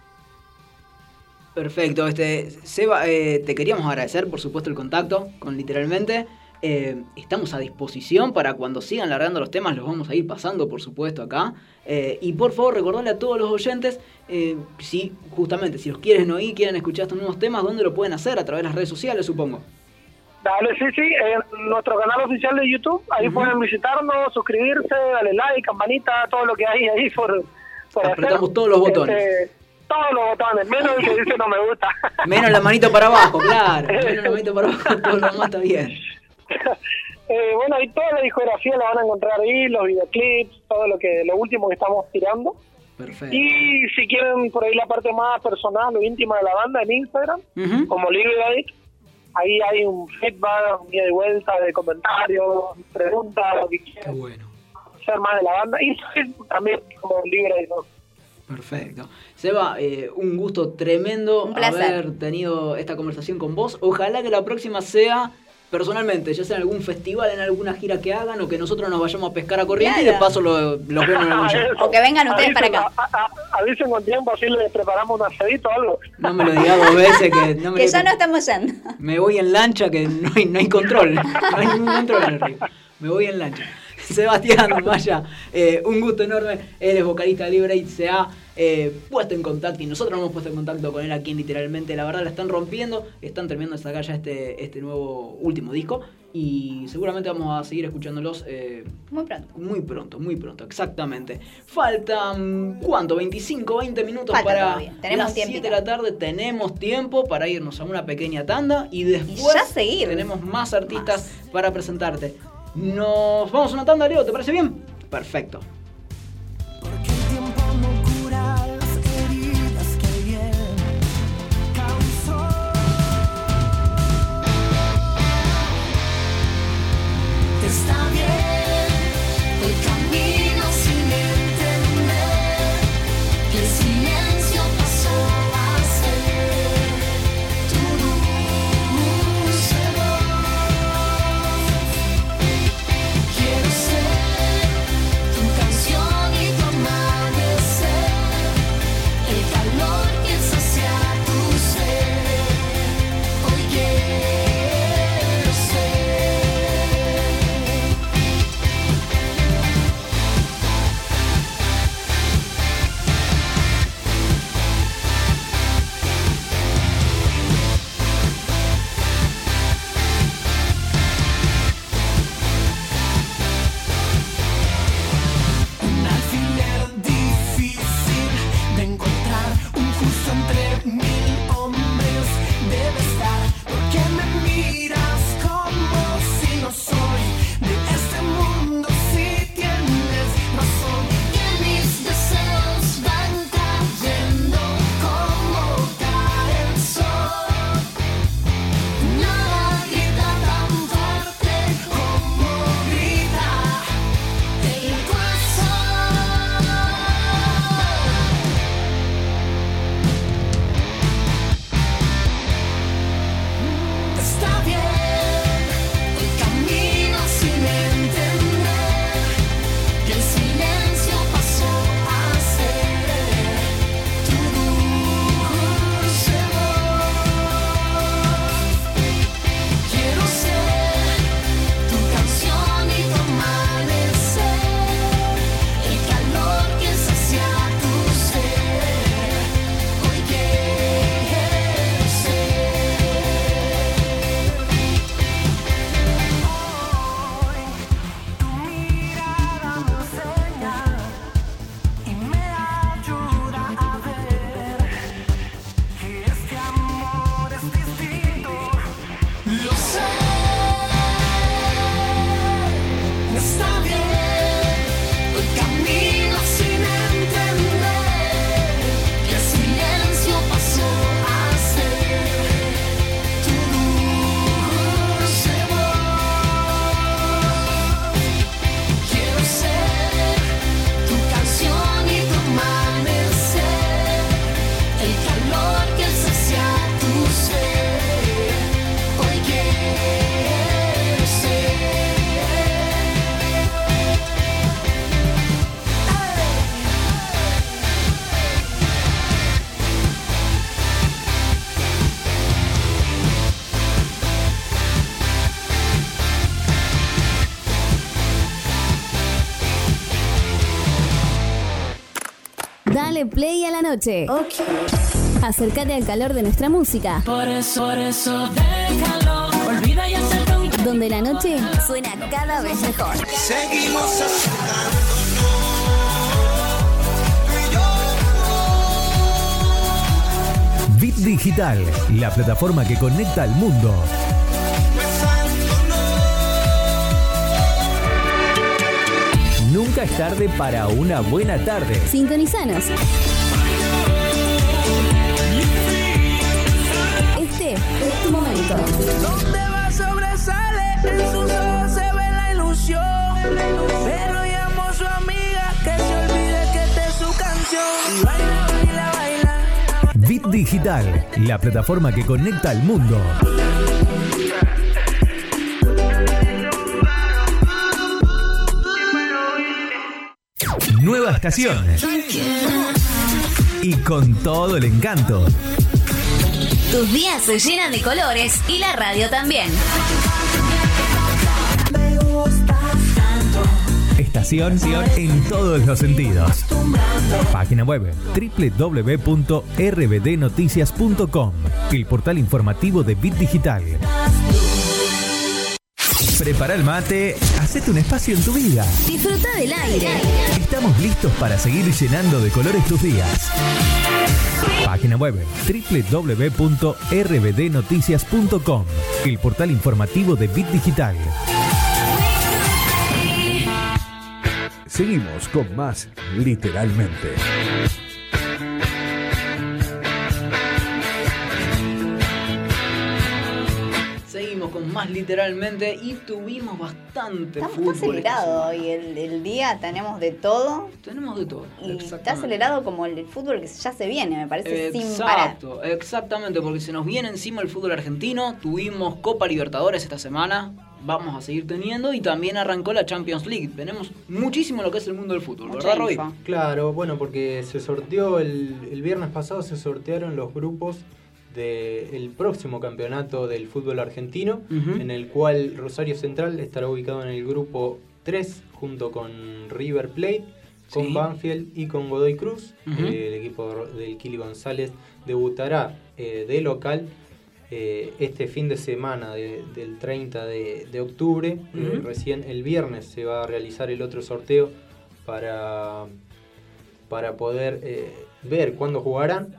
Speaker 2: Perfecto, este, Seba, eh, te queríamos agradecer, por supuesto, el contacto con literalmente, Eh, estamos a disposición para cuando sigan largando los temas, los vamos a ir pasando, por supuesto, acá. Eh, y por favor, recordarle a todos los oyentes, eh, si justamente, si los quieren oír, quieren escuchar estos nuevos temas, ¿dónde lo pueden hacer? A través de las redes sociales, supongo.
Speaker 10: Dale, sí, sí, en nuestro canal oficial de YouTube, ahí pueden visitarnos, suscribirse, darle like, campanita, todo lo que hay ahí por, por
Speaker 2: Apretamos
Speaker 10: hacer.
Speaker 2: todos los botones.
Speaker 10: Este, todos los botones, menos el que dice no me gusta.
Speaker 2: Menos la manito para abajo, claro. Menos la manito para abajo, todo lo demás está bien.
Speaker 10: Eh, bueno, ahí toda la discografía la van a encontrar ahí, los videoclips, todo lo que lo último que estamos tirando.
Speaker 2: Perfecto.
Speaker 10: Y si quieren por ahí la parte más personal o íntima de la banda en Instagram, como Libre ahí hay un feedback, un ida y vuelta de comentarios, preguntas, lo que
Speaker 2: Qué
Speaker 10: quieran
Speaker 2: bueno.
Speaker 10: hacer más de la banda. Y también como Libre.
Speaker 2: Perfecto. Seba, eh, un gusto tremendo
Speaker 3: Un
Speaker 2: haber tenido esta conversación con vos. Ojalá que la próxima sea personalmente, ya sea en algún festival, en alguna gira que hagan o que nosotros nos vayamos a pescar a corriente y de paso lo- los vemos en algún show.
Speaker 3: O que vengan ustedes
Speaker 10: Avisen-
Speaker 3: para acá.
Speaker 10: a- a- avisen con tiempo, así les preparamos un asadito o algo.
Speaker 2: No me lo digas dos veces que no me
Speaker 3: Que
Speaker 2: lo-
Speaker 3: ya no estamos yendo.
Speaker 2: Me voy en lancha que no hay, no hay control. No hay ningún control en el río. Me voy en lancha. Sebastián Maya, eh, un gusto enorme. Él es vocalista de Libre y se ha eh, puesto en contacto y nosotros nos hemos puesto en contacto con él aquí en literalmente. La verdad la están rompiendo. Están terminando de sacar ya este, este nuevo último disco. Y seguramente vamos a seguir escuchándolos eh,
Speaker 3: Muy pronto.
Speaker 2: muy pronto, muy pronto, exactamente. Faltan, ¿cuánto? 25, 20 minutos
Speaker 3: Falta
Speaker 2: para
Speaker 3: tenemos
Speaker 2: las
Speaker 3: un
Speaker 2: 7 de la tarde. Tenemos tiempo para irnos a una pequeña tanda y después
Speaker 3: ya seguir.
Speaker 2: tenemos más artistas para presentarte. Nos vamos a una tanda, Leo, ¿te parece bien? Perfecto.
Speaker 8: Noche. Acércate al calor de nuestra música.
Speaker 11: Por eso, por eso déjalo. Olvida y un
Speaker 8: Donde la noche suena cada vez mejor.
Speaker 11: Seguimos
Speaker 1: Bit Digital, la plataforma que conecta al mundo. Nunca es tarde para una buena tarde.
Speaker 8: Sintonizanos. Tu momento.
Speaker 11: Donde va sobresale, en sus ojos se ve la ilusión. Pero llamo a su amiga que se olvide que esta es su canción. Y baila, baila, baila.
Speaker 1: Bit Digital, la plataforma que conecta al mundo. Nueva estación. Y con todo el encanto.
Speaker 8: Tus días se llenan de colores y la radio también.
Speaker 1: Estación en todos los sentidos. Página web www.rbdnoticias.com, el portal informativo de Bit Digital. Prepara el mate, hacete un espacio en tu vida.
Speaker 8: Disfruta del aire.
Speaker 1: Estamos listos para seguir llenando de colores tus días. Página web www.rbdnoticias.com, el portal informativo de Bit Digital. Seguimos con más literalmente.
Speaker 2: Literalmente y tuvimos bastante
Speaker 3: Está, está
Speaker 2: fútbol. esta
Speaker 3: acelerado hoy el, el día, tenemos de todo.
Speaker 2: Tenemos de todo.
Speaker 3: Y está acelerado como el fútbol que ya se viene, me parece, sin parar.
Speaker 2: Exacto, exactamente, porque se nos viene encima el fútbol argentino. Tuvimos Copa Libertadores esta semana, vamos a seguir teniendo y también arrancó la Champions League. Tenemos muchísimo lo que es el mundo del fútbol,
Speaker 3: Mucha
Speaker 2: ¿verdad, Roy?
Speaker 4: Claro, bueno, porque se sorteó el, el viernes pasado, se sortearon los grupos del próximo campeonato del fútbol argentino, en el cual Rosario Central estará ubicado en el grupo 3 junto con River Plate, con
Speaker 2: Sí.
Speaker 4: Banfield y con Godoy Cruz. Eh, el equipo del Kili González debutará eh, de local eh, este fin de semana de- del 30 de, de octubre. Recién el viernes se va a realizar el otro sorteo para, para poder ver cuándo jugarán.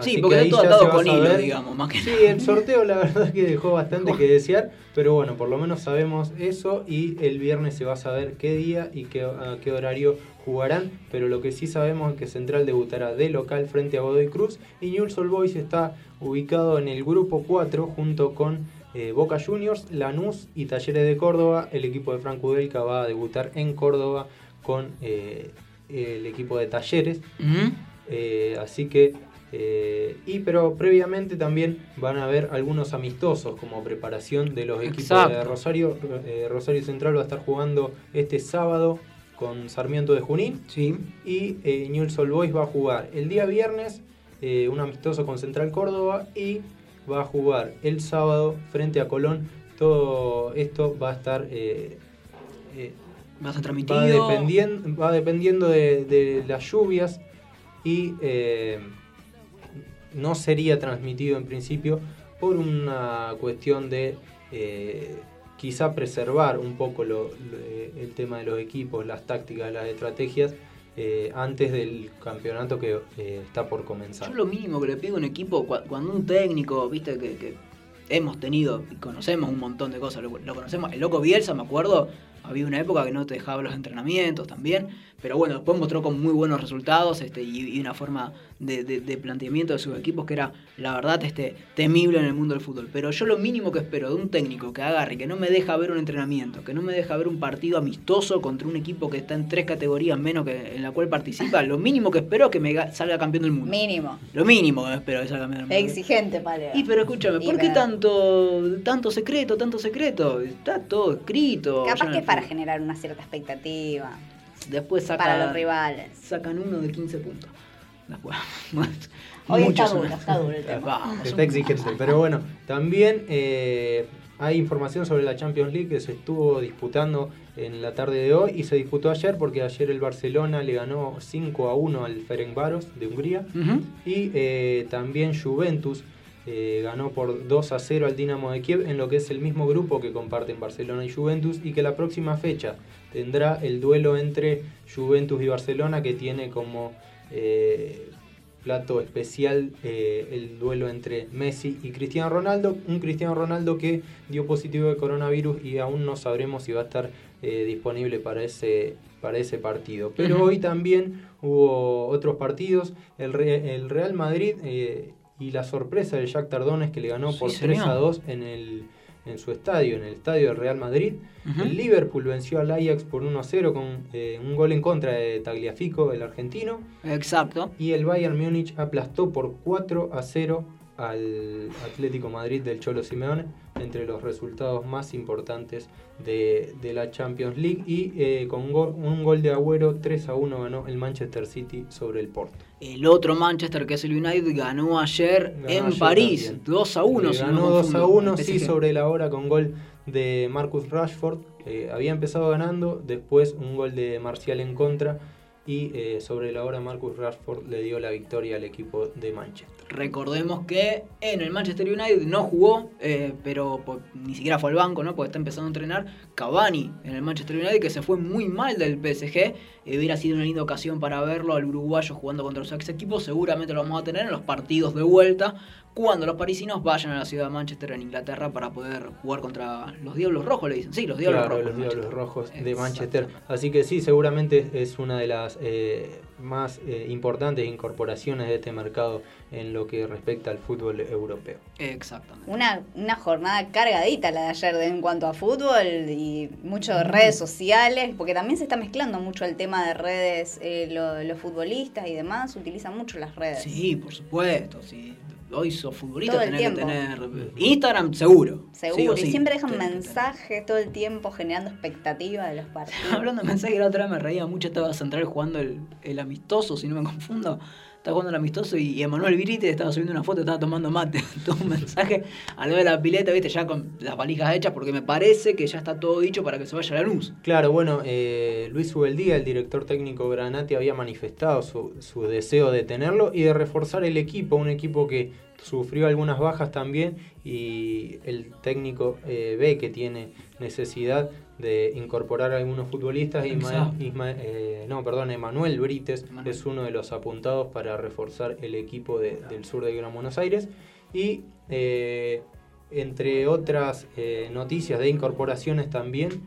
Speaker 2: Sí,
Speaker 4: que
Speaker 2: porque está todo atado con hilo, digamos, más que
Speaker 4: Sí,
Speaker 2: nada.
Speaker 4: el sorteo la verdad que dejó bastante que desear, pero bueno, por lo menos sabemos eso y el viernes se va a saber qué día y qué, a qué horario jugarán, pero lo que sí sabemos es que Central debutará de local frente a Godoy Cruz y Newell's Old Boys está ubicado en el grupo 4 junto con eh, Boca Juniors, Lanús y Talleres de Córdoba. El equipo de Franco Udelca va a debutar en Córdoba con eh, el equipo de Talleres. Eh, así que, eh, y pero previamente también van a haber algunos amistosos como preparación de los equipos de. Rosario. Eh, Rosario Central va a estar jugando este sábado con Sarmiento de Junín
Speaker 2: Sí.
Speaker 4: y eh, Newell's Old Boys va a jugar el día viernes eh, un amistoso con Central Córdoba y va a jugar el sábado frente a Colón. Todo esto va a estar eh, eh,
Speaker 2: Va a
Speaker 4: va, dependien- va dependiendo de, de las lluvias y eh, no sería transmitido en principio por una cuestión de eh, quizá preservar un poco lo- eh, el tema de los equipos, las tácticas, las estrategias eh, antes del campeonato que está por comenzar.
Speaker 2: Yo lo mínimo que le pido a un equipo, cua- cuando un técnico, viste, que, que hemos tenido y conocemos un montón de cosas, lo, lo conocemos, el loco Bielsa, me acuerdo, había una época que no te dejaba los entrenamientos también, pero bueno, después mostró con muy buenos resultados este, y, y una forma de, de- de planteamiento de sus equipos que era, la verdad, este, temible en el mundo del fútbol. Pero yo lo mínimo que espero de un técnico que agarre, que no me deja ver un entrenamiento, que no me deja ver un partido amistoso contra un equipo que está en tres categorías menos que en la cual participa, lo mínimo que espero es que me ga- salga campeón del mundo.
Speaker 3: Mínimo.
Speaker 2: Lo mínimo que espero que salga campeón del mundo.
Speaker 3: Exigente, Paleo.
Speaker 2: Y pero escúchame,
Speaker 3: Y
Speaker 2: ¿por qué tanto, tanto secreto, tanto secreto? Está todo escrito.
Speaker 3: Capaz que es para generar una cierta expectativa
Speaker 2: Después sacan,
Speaker 3: para los rivales.
Speaker 2: sacan uno de 15 puntos. Después.
Speaker 3: Hoy está duro, está duro el tema.
Speaker 2: Vamos,
Speaker 4: Está
Speaker 2: un-
Speaker 4: exigente, pero bueno, también eh, hay información sobre la Champions League que se estuvo disputando en la tarde de hoy y se disputó ayer porque ayer el Barcelona le ganó 5 a 1 al Ferencváros de Hungría y eh, también Juventus eh, ganó por 2 a 0 al Dinamo de Kiev en lo que es el mismo grupo que comparten Barcelona y Juventus y que la próxima fecha tendrá el duelo entre Juventus y Barcelona que tiene como eh, plato especial eh, el duelo entre Messi y Cristiano Ronaldo, un Cristiano Ronaldo que dio positivo de coronavirus y aún no sabremos si va a estar disponible para ese, para ese partido. Pero hoy también hubo otros partidos, el, Re- el Real Madrid y la sorpresa del Jack Tardones que le ganó
Speaker 2: Sí,
Speaker 4: por 3
Speaker 2: señor.
Speaker 4: a 2 en, el, en su estadio, en el estadio del Real Madrid. El Liverpool venció al Ajax por 1 a 0 con eh, un gol en contra de Tagliafico, el argentino.
Speaker 2: Exacto.
Speaker 4: Y el Bayern Múnich aplastó por 4 a 0 al Atlético Madrid del Cholo Simeone, entre los resultados más importantes de, de la Champions League. Y eh, con go- un gol de Agüero, 3 a 1 ganó el Manchester City sobre el Porto.
Speaker 2: El otro Manchester, que es el United, ganó ayer
Speaker 4: Ganó
Speaker 2: en
Speaker 4: ayer
Speaker 2: París.
Speaker 4: también.
Speaker 2: 2 a 1.
Speaker 4: Le
Speaker 2: si no
Speaker 4: ganó
Speaker 2: me
Speaker 4: 2 a
Speaker 2: confundo,
Speaker 4: 1,
Speaker 2: el
Speaker 4: sí, sobre la hora con gol de Marcus Rashford. Eh, había empezado ganando, después un gol de Marcial en contra. Y eh, sobre la hora Marcus Rashford le dio la victoria al equipo de Manchester.
Speaker 2: Recordemos que en el Manchester United no jugó, eh, pero ni siquiera fue al banco, ¿no? Porque está empezando a entrenar Cavani en el Manchester United, que se fue muy mal del PSG. Eh, hubiera sido una linda ocasión para verlo al uruguayo jugando contra los ex equipos. Seguramente lo vamos a tener en los partidos de vuelta, cuando los parisinos vayan a la ciudad de Manchester en Inglaterra para poder jugar contra los Diablos Rojos, le dicen. Sí, los Diablos
Speaker 4: Claro,
Speaker 2: Rojos.
Speaker 4: los
Speaker 2: de
Speaker 4: Diablos
Speaker 2: Manchester.
Speaker 4: Rojos de. Manchester. Así que sí, seguramente es una de las eh, más eh, importantes incorporaciones de este mercado en lo que respecta al fútbol europeo.
Speaker 2: Exactamente.
Speaker 3: Una, una jornada cargadita la de ayer de- en cuanto a fútbol y mucho de redes sociales, porque también se está mezclando mucho el tema de redes, eh, lo- los futbolistas y demás utilizan mucho las redes.
Speaker 2: Sí, por supuesto. Sí. Hoy sos futbolista, tenés que tener Instagram seguro.
Speaker 3: Seguro,
Speaker 2: Sí
Speaker 3: y
Speaker 2: sí.
Speaker 3: siempre dejan mensajes todo el tiempo generando expectativa de los partidos.
Speaker 2: Hablando de mensajes, la otra vez me reía mucho, estaba Central jugando el, el amistoso, si no me confundo. Estaba jugando el amistoso y, Emanuel Virite estaba subiendo una foto, estaba tomando mate. Todo un mensaje al lado de la pileta, viste, ya con las valijas hechas, porque me parece que ya está todo dicho para que se vaya la luz.
Speaker 4: Claro, bueno, eh, Luis Ubeldía, el director técnico Granati, había manifestado su, su deseo de tenerlo y de reforzar el equipo, un equipo que sufrió algunas bajas también y el técnico eh, ve que tiene necesidad de incorporar a algunos futbolistas. Ismael, eh, no, perdón, Emanuel Brites
Speaker 2: Emanuel.
Speaker 4: es uno de los apuntados para reforzar el equipo de- del sur de Gran Buenos Aires y eh, entre otras eh, noticias de incorporaciones también,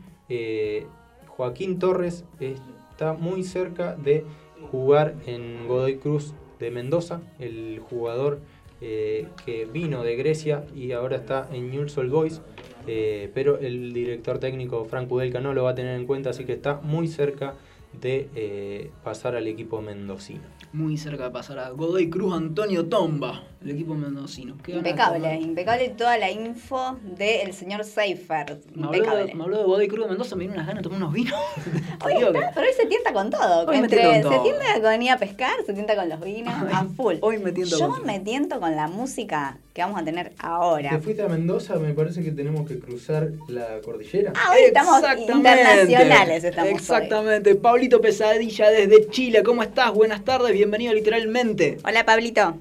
Speaker 4: Joaquín Torres está muy cerca de jugar en Godoy Cruz de Mendoza, el jugador que vino de Grecia y ahora está en Newell's Old Boys, eh, pero el director técnico Frank Udelka no lo va a tener en cuenta, así que está muy cerca de eh, pasar al equipo mendocino.
Speaker 2: Muy cerca de pasar a Godoy Cruz Antonio Tomba, el equipo mendocino.
Speaker 3: Impecable, impecable toda la info del señor Seifert.
Speaker 2: Me habló, de,
Speaker 3: Impecable.
Speaker 2: me habló de Godoy Cruz de Mendoza, me dio unas ganas de tomar unos vinos.
Speaker 3: Hoy está,
Speaker 2: que-
Speaker 3: pero hoy se tienta con todo.
Speaker 2: Hoy
Speaker 3: Entre-
Speaker 2: con
Speaker 3: se tienta con ir a pescar, se tienta con los vinos, a full.
Speaker 2: Hoy me tiento
Speaker 3: Yo
Speaker 2: con todo.
Speaker 3: me tiento con la música que vamos a tener ahora.
Speaker 4: Te fuiste a Mendoza, me parece que tenemos que cruzar la cordillera.
Speaker 3: Ah, hoy estamos internacionales. Estamos hoy.
Speaker 2: Exactamente. Pablito Pesadilla desde Chile. ¿Cómo estás? Buenas tardes. Bienvenido literalmente.
Speaker 3: Hola, Pablito.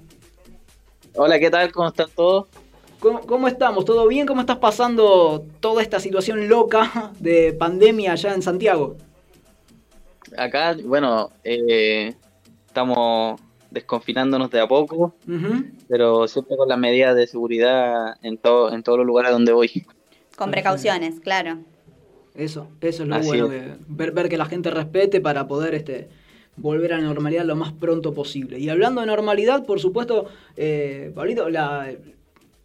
Speaker 12: Hola, ¿qué tal? ¿Cómo están todos?
Speaker 2: ¿Cómo, cómo estamos? ¿Todo bien? ¿Cómo estás pasando toda esta situación loca de pandemia allá en Santiago?
Speaker 12: Acá, bueno, eh, estamos desconfinándonos de a poco, pero siempre con las medidas de seguridad en, todo, en todos los lugares donde voy.
Speaker 3: Con precauciones, claro.
Speaker 2: Eso, eso es lo
Speaker 12: Así
Speaker 2: bueno,
Speaker 12: es.
Speaker 2: que- ver, ver que la gente respete para poder este, volver a la normalidad lo más pronto posible. Y hablando de normalidad, por supuesto, eh, Pablito, la,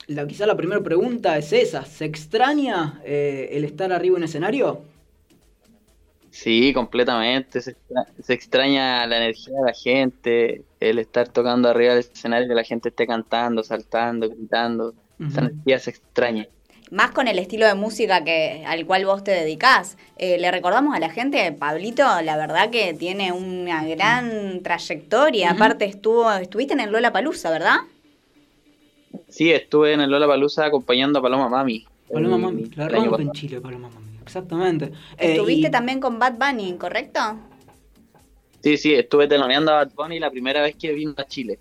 Speaker 2: la, quizá la primera pregunta es esa. ¿Se extraña eh, el estar arriba en escenario?
Speaker 12: Sí, completamente. Se, extra- se extraña la energía de la gente, el estar tocando arriba del escenario, que la gente esté cantando, saltando, gritando. Esa
Speaker 2: Ujú.
Speaker 12: energía se extraña.
Speaker 3: Más con el estilo de música que al cual vos te dedicás. Eh, le recordamos a la gente, Pablito, la verdad que tiene una gran trayectoria. Aparte estuvo, estuviste en el Lola Palusa, ¿verdad?
Speaker 12: Sí, estuve en el Lola Palusa acompañando a Paloma Mami.
Speaker 2: Paloma
Speaker 12: el-
Speaker 2: Mami, la rompe en. Chile, Paloma Mami. Exactamente. Eh,
Speaker 3: Estuviste
Speaker 2: y-
Speaker 3: también con Bad Bunny, ¿correcto?
Speaker 12: Sí, sí, estuve teloneando a Bad Bunny la primera vez que vino a Chile.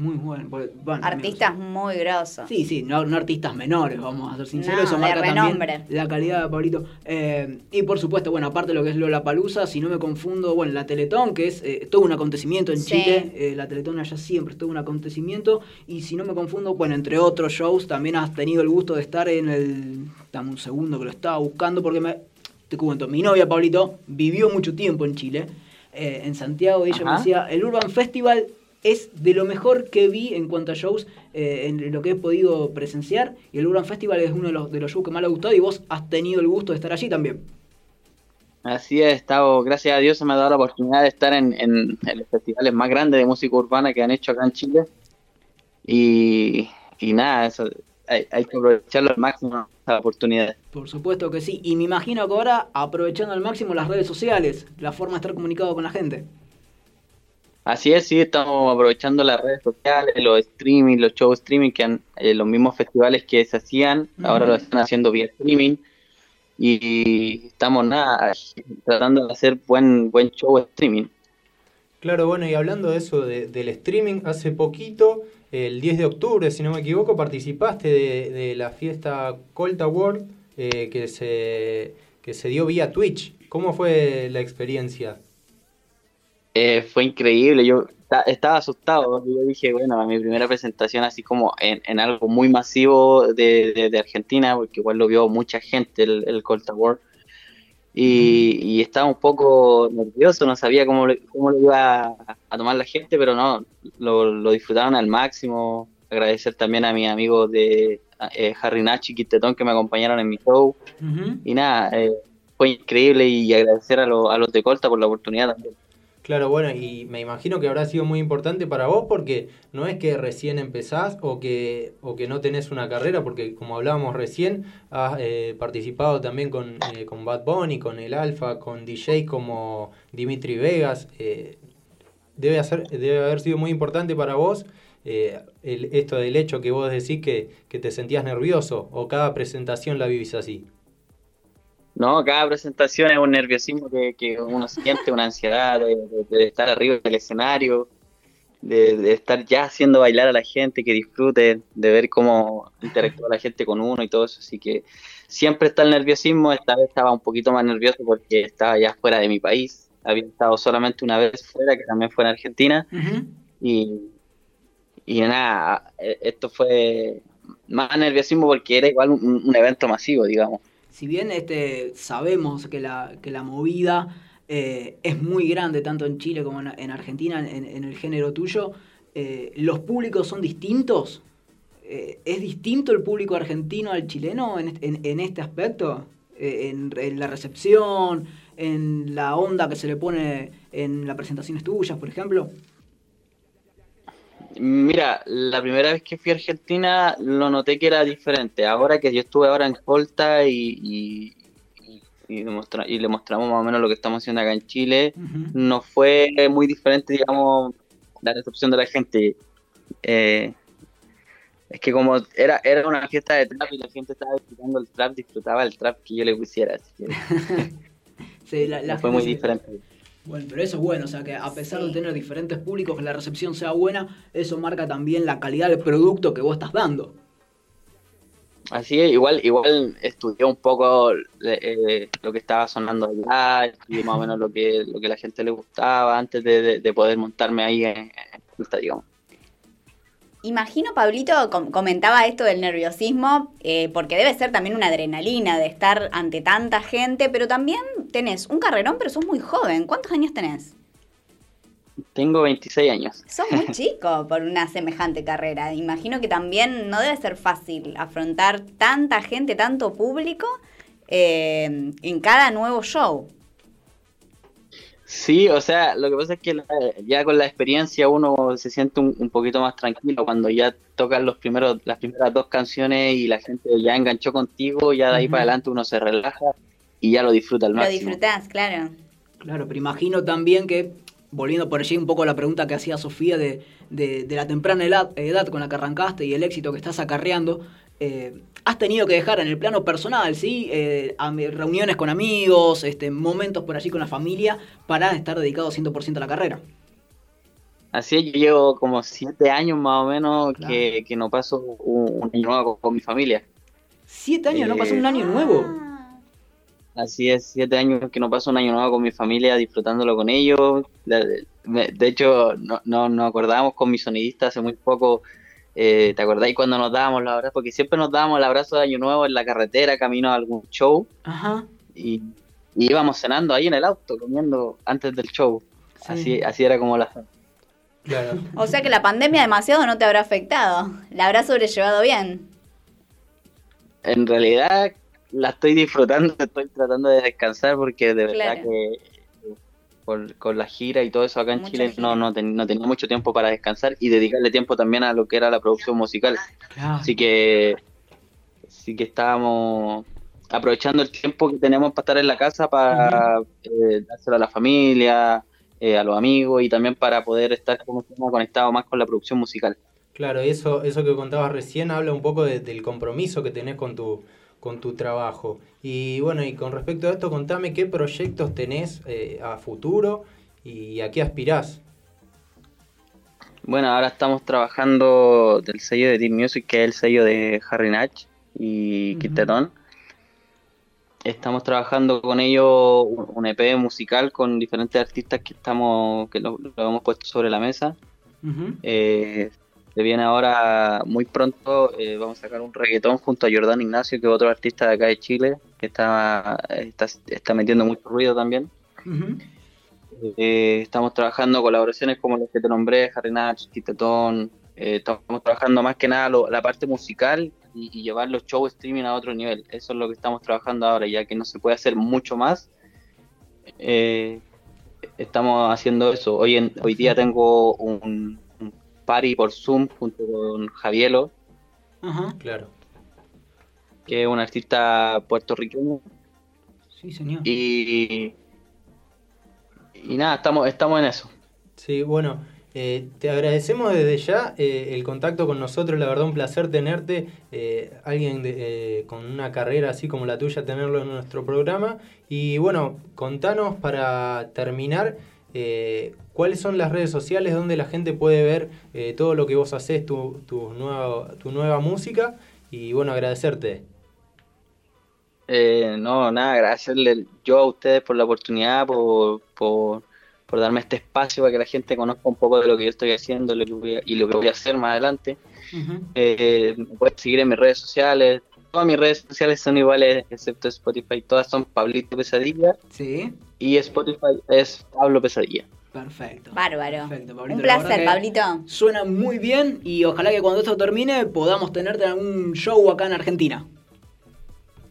Speaker 2: Muy bueno. porque- bueno,
Speaker 3: Artistas muy grosos.
Speaker 2: Sí, sí, no, no artistas menores, vamos a ser sinceros.
Speaker 3: No,
Speaker 2: eso
Speaker 3: de
Speaker 2: marca
Speaker 3: renombre.
Speaker 2: también la calidad de Pablito. Eh, y por supuesto, bueno, aparte de lo que es Lola Palusa, si no me confundo, bueno, la Teletón, que es eh, todo un acontecimiento en
Speaker 3: Sí.
Speaker 2: Chile. eh, la Teletón allá siempre es todo un acontecimiento. Y si no me confundo, bueno, entre otros shows, también has tenido el gusto de estar en el. Dame un segundo que lo estaba buscando porque me. Te cuento, mi novia Pablito vivió mucho tiempo en Chile, eh, en Santiago, y ella me decía, el Urban Festival es de lo mejor que vi en cuanto a shows, eh, en lo que he podido presenciar, y el Urban Festival es uno de los, de los shows que más le ha gustado, y vos has tenido el gusto de estar allí también.
Speaker 12: Así he estado, gracias a Dios se me ha dado la oportunidad de estar en, en, en los festivales más grandes de música urbana que han hecho acá en Chile. Y, y nada, eso, hay, hay que aprovecharlo al máximo, esa oportunidad.
Speaker 2: Por supuesto que sí, y me imagino que ahora aprovechando al máximo las redes sociales, la forma de estar comunicado con la gente.
Speaker 12: Así es, sí, estamos aprovechando las redes sociales, los streaming, los shows streaming, que han, eh, los mismos festivales que se hacían, ahora lo están haciendo vía streaming. Y estamos nada, tratando de hacer buen, buen show streaming.
Speaker 4: Claro, bueno, y hablando de eso de- del streaming, hace poquito, el 10 de octubre, si no me equivoco, participaste de, de la fiesta Colt Award eh, que, se, que se dio vía Twitch. ¿Cómo fue la experiencia?
Speaker 12: Eh, fue increíble, yo esta- estaba asustado, yo dije, bueno, mi primera presentación así como en, en algo muy masivo de, de- de Argentina, porque igual lo vio mucha gente el, el Colt Award, y, y estaba un poco nervioso, no sabía cómo, cómo lo iba a, a tomar la gente, pero no, lo, lo disfrutaron al máximo, agradecer también a mis amigos de eh, Harry Nachi y Quintetón que me acompañaron en mi show, y nada, eh, fue increíble y agradecer a, lo- a los de Colta por la oportunidad también.
Speaker 4: Claro, bueno, y me imagino que habrá sido muy importante para vos porque no es que recién empezás o que, o que no tenés una carrera, porque como hablábamos recién, has eh, participado también con, eh, con Bad Bunny, con El Alfa, con DJ como Dimitri Vegas. eh, debe, hacer, debe haber sido muy importante para vos eh, el- esto del hecho que vos decís que, que te sentías nervioso o cada presentación la vivís así.
Speaker 12: No, cada presentación es un nerviosismo que, que uno siente, una ansiedad de, de- de estar arriba del escenario, de, de estar ya haciendo bailar a la gente, que disfrute, de ver cómo interactúa la gente con uno y todo eso. Así que siempre está el nerviosismo. Esta vez estaba un poquito más nervioso porque estaba ya fuera de mi país. Había estado solamente una vez fuera, que también fue en Argentina. Y, y nada, e- esto fue más nerviosismo porque era igual un, un evento masivo, digamos.
Speaker 2: Si bien este, sabemos que la, que la movida eh, es muy grande, tanto en Chile como en, en Argentina, en, en el género tuyo, eh, ¿los públicos son distintos? Eh, ¿Es distinto el público argentino al chileno en, en- este aspecto? En la recepción, en la onda que se le pone en las presentaciones tuyas, por ejemplo.
Speaker 12: Mira, la primera vez que fui a Argentina lo noté que era diferente. Ahora que yo estuve ahora en Colta y, y, y- y le mostra- y le mostramos más o menos lo que estamos haciendo acá en Chile, no fue muy diferente, digamos, la recepción de la gente. Eh, es que como era, era una fiesta de trap y la gente estaba disfrutando el trap, disfrutaba el trap que yo le pusiera. Así que
Speaker 2: Sí, la- la
Speaker 12: fue muy diferente.
Speaker 2: Bueno, pero eso es bueno, o sea que a pesar de tener diferentes públicos, que la recepción sea buena, eso marca también la calidad del producto que vos estás dando.
Speaker 12: Así es, igual, igual estudié un poco eh, lo que estaba sonando allá, estudié más o menos lo que, lo que a la gente le gustaba antes de, de- de poder montarme ahí en, en digamos.
Speaker 3: Imagino, Pablito com- comentaba esto del nerviosismo, eh, porque debe ser también una adrenalina de estar ante tanta gente, pero también tenés un carrerón, pero sos muy joven. ¿Cuántos años tenés?
Speaker 12: Tengo 26 años.
Speaker 3: Sos muy chico por una semejante carrera. Imagino que también no debe ser fácil afrontar tanta gente, tanto público eh, en cada nuevo show.
Speaker 12: Sí, o sea, lo que pasa es que la- ya con la experiencia uno se siente un, un poquito más tranquilo cuando ya tocan los primeros, las primeras dos canciones y la gente ya enganchó contigo, ya de ahí para adelante uno se relaja y ya lo disfruta al
Speaker 3: Lo
Speaker 12: máximo.
Speaker 3: disfrutás, claro.
Speaker 2: Claro, pero imagino también que, volviendo por allí un poco a la pregunta que hacía Sofía de, de- de la temprana edad, edad con la que arrancaste y el éxito que estás acarreando, eh, has tenido que dejar en el plano personal, ¿sí? Eh, reuniones con amigos, este, momentos por allí con la familia, para estar dedicado 100% a la carrera.
Speaker 12: Así es, yo llevo como siete años más o menos
Speaker 2: Claro.
Speaker 12: que, que no paso un, un año nuevo con, con mi familia.
Speaker 2: Siete años, no
Speaker 12: Eh,
Speaker 2: pasó un año nuevo.
Speaker 12: Así es, siete años que no paso un año nuevo con mi familia, disfrutándolo con ellos. De, hecho, no, no, nos acordábamos con mi sonidista hace muy poco. eh, ¿Te acordáis cuando nos dábamos los abrazos? Porque siempre nos dábamos el abrazo de año nuevo en la carretera, camino a algún show.
Speaker 2: Ajá.
Speaker 12: Y, y íbamos cenando ahí en el auto, comiendo antes del show. Así, así era como la...
Speaker 4: Claro.
Speaker 3: O sea que la pandemia demasiado no te habrá afectado. La habrás sobrellevado bien.
Speaker 12: En realidad la estoy disfrutando, estoy tratando de descansar porque de verdad
Speaker 3: Claro.
Speaker 12: que por- con la gira y todo eso acá en
Speaker 3: Mucha
Speaker 12: Chile
Speaker 3: gira.
Speaker 12: no, no, ten- no tenía mucho tiempo para descansar y dedicarle tiempo también a lo que era la producción musical.
Speaker 2: Claro.
Speaker 12: Así que sí que estábamos aprovechando el tiempo que tenemos para estar en la casa para eh, dárselo a la familia, eh, a los amigos y también para poder estar como se llama, conectado más con la producción musical.
Speaker 4: Claro, eso, eso que contabas recién habla un poco de- del compromiso que tenés con tu, con tu trabajo. Y bueno, y con respecto a esto, contame qué proyectos tenés eh, a futuro y a qué aspirás.
Speaker 12: Bueno, ahora estamos trabajando del sello de Deep Music, que es el sello de Harry Natch y Tetón. Estamos trabajando con ellos un EP musical con diferentes artistas que estamos que lo, lo hemos puesto sobre la mesa. Eh, se viene ahora muy pronto, eh, vamos a sacar un reggaetón junto a Jordán Ignacio, que es otro artista de acá de Chile, que está, está, está metiendo mucho ruido también. Eh, estamos trabajando colaboraciones como las que te nombré, Harry Natch, Titetón. Eh, estamos trabajando más que nada lo- la parte musical y, y llevar los shows streaming a otro nivel. Eso es lo que estamos trabajando ahora, ya que no se puede hacer mucho más. Estamos haciendo eso. Hoy, en, hoy día tengo un party por Zoom junto con Javielo,
Speaker 2: Ajá.
Speaker 4: Claro.
Speaker 12: que es un artista puertorriqueño.
Speaker 2: Sí, señor.
Speaker 12: Y, y nada, estamos, estamos en eso.
Speaker 4: Sí, bueno, eh, te agradecemos desde ya eh, el contacto con nosotros, la verdad un placer tenerte, eh, alguien de- eh, con una carrera así como la tuya, tenerlo en nuestro programa. Y bueno, contanos para terminar, eh, cuáles son las redes sociales donde la gente puede ver eh, todo lo que vos haces, tu, tu, nueva, tu nueva música, y bueno, agradecerte.
Speaker 12: Eh, no, nada, agradecerle yo a ustedes por la oportunidad, por, por, por darme este espacio para que la gente conozca un poco de lo que yo estoy haciendo lo que voy a- y lo que voy a hacer más adelante. Eh, me puedes seguir en mis redes sociales. Todas mis redes sociales son iguales, excepto Spotify. Todas son Pablito Pesadilla
Speaker 2: Sí,
Speaker 12: y Spotify es Pablo Pesadilla.
Speaker 2: perfecto.
Speaker 3: Bárbaro.
Speaker 2: Perfecto, Pablito,
Speaker 3: Un placer, Pablito.
Speaker 2: Suena muy bien y ojalá que cuando esto termine podamos tenerte en algún show acá en Argentina.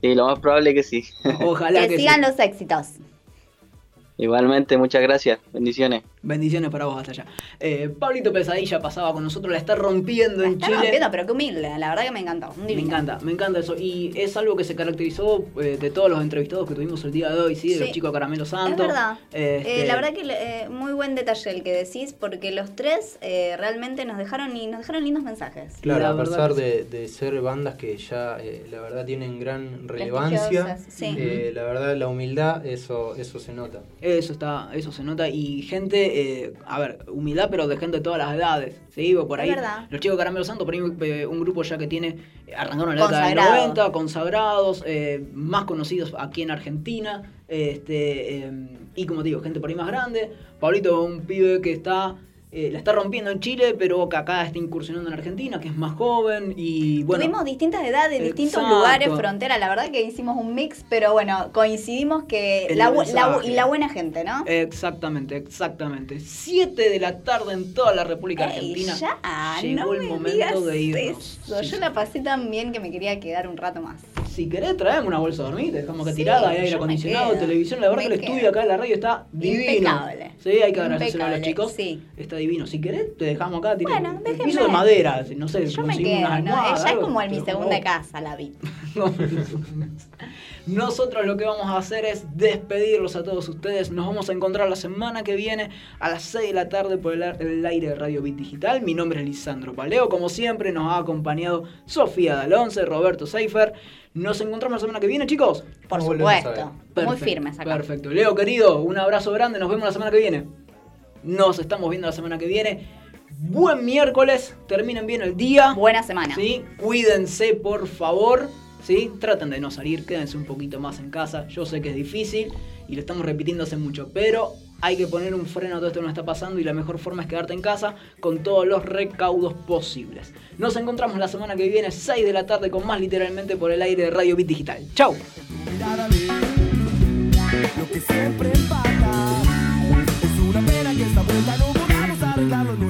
Speaker 12: Y lo más probable que sí.
Speaker 2: Ojalá
Speaker 3: Que
Speaker 2: que,
Speaker 3: sigan
Speaker 2: sí.
Speaker 3: los éxitos.
Speaker 12: Igualmente, muchas gracias. Bendiciones.
Speaker 2: Bendiciones para vos hasta allá. Eh, Pablito Pesadilla pasaba con nosotros, la está rompiendo en
Speaker 3: Está
Speaker 2: Chile.
Speaker 3: rompiendo, pero qué humilde. La verdad que me encantó.
Speaker 2: Me encanta, me encanta eso. Y es algo que se caracterizó eh, de todos los entrevistados que tuvimos el día de hoy, ¿sí? De los
Speaker 3: Sí.
Speaker 2: chicos Caramelo
Speaker 3: Es
Speaker 2: Santo.
Speaker 3: verdad.
Speaker 2: Este,
Speaker 3: Eh, la verdad que eh, muy buen detalle el que decís, porque los tres eh, realmente nos dejaron y nos dejaron lindos mensajes.
Speaker 4: Claro,
Speaker 2: La
Speaker 4: a pesar de, de ser bandas que ya eh, la verdad tienen gran relevancia,
Speaker 3: sí.
Speaker 4: eh, la verdad la humildad, eso, eso se nota.
Speaker 2: Eso está, eso se nota. Y gente, eh, a ver, humildad, pero de gente de todas las edades. ¿sí? Por ahí, los chicos Caramelo Santo, por ahí eh, un grupo ya que tiene, arrancaron en la década del
Speaker 3: Consagrado.
Speaker 2: 90, consagrados, eh, más conocidos aquí en Argentina. Este, y como te digo, gente por ahí más grande. Pablito, un pibe que está. Eh, la está rompiendo en Chile, pero que acá está incursionando en Argentina, que es más joven y bueno.
Speaker 3: Tuvimos distintas edades, distintos
Speaker 2: Exacto.
Speaker 3: lugares, frontera. La verdad que hicimos un mix, pero bueno, coincidimos que la, y la buena gente, ¿no?
Speaker 2: Exactamente, exactamente. 7 de la tarde en toda la República
Speaker 3: Ey,
Speaker 2: Argentina.
Speaker 3: ya,
Speaker 2: Llegó
Speaker 3: no
Speaker 2: el
Speaker 3: me
Speaker 2: momento
Speaker 3: digas
Speaker 2: de irnos.
Speaker 3: eso.
Speaker 2: Sí,
Speaker 3: Yo
Speaker 2: sí.
Speaker 3: la pasé tan bien que me quería quedar un rato más.
Speaker 2: Si querés, traemos una bolsa de dormir, dejamos acá
Speaker 3: Sí,
Speaker 2: tirada, hay aire acondicionado, televisión. La verdad
Speaker 3: me
Speaker 2: que el estudio acá en la radio está divino.
Speaker 3: Impecable.
Speaker 2: Sí, hay que agradecer a los chicos.
Speaker 3: sí.
Speaker 2: Está divino. Si querés, te dejamos acá.
Speaker 3: Bueno,
Speaker 2: un
Speaker 3: déjenme.
Speaker 2: piso de madera, no sé,
Speaker 3: Yo me quedo,
Speaker 2: unas
Speaker 3: ¿no? Ella es como en mi segunda casa, la vi.
Speaker 2: Nosotros lo que vamos a hacer es despedirlos a todos ustedes. Nos vamos a encontrar la semana que viene a las 6 de la tarde por el, el aire de Radio Bit Digital. Mi nombre es Lisandro Paleo. Como siempre, nos ha acompañado Sofía Dalonce, Roberto Seifer. Nos encontramos la semana que viene, chicos.
Speaker 3: Por supuesto.
Speaker 4: ver.
Speaker 3: Muy
Speaker 2: Perfecto,
Speaker 3: firmes acá.
Speaker 2: Perfecto. Leo, querido, un abrazo grande. Nos vemos la semana que viene. Nos estamos viendo la semana que viene. Buen miércoles. Terminen bien el día.
Speaker 3: Buena semana.
Speaker 2: ¿sí? Cuídense, por favor. ¿sí? Traten de no salir, quédense un poquito más en casa. Yo sé que es difícil y lo estamos repitiendo hace mucho, pero hay que poner un freno a todo esto que nos está pasando y la mejor forma es quedarte en casa con todos los recaudos posibles. Nos encontramos la semana que viene, 6 de la tarde, con más literalmente por el aire de Radio Bit Digital. ¡Chao!
Speaker 11: Espera que esta vuelta no podamos arreglarlo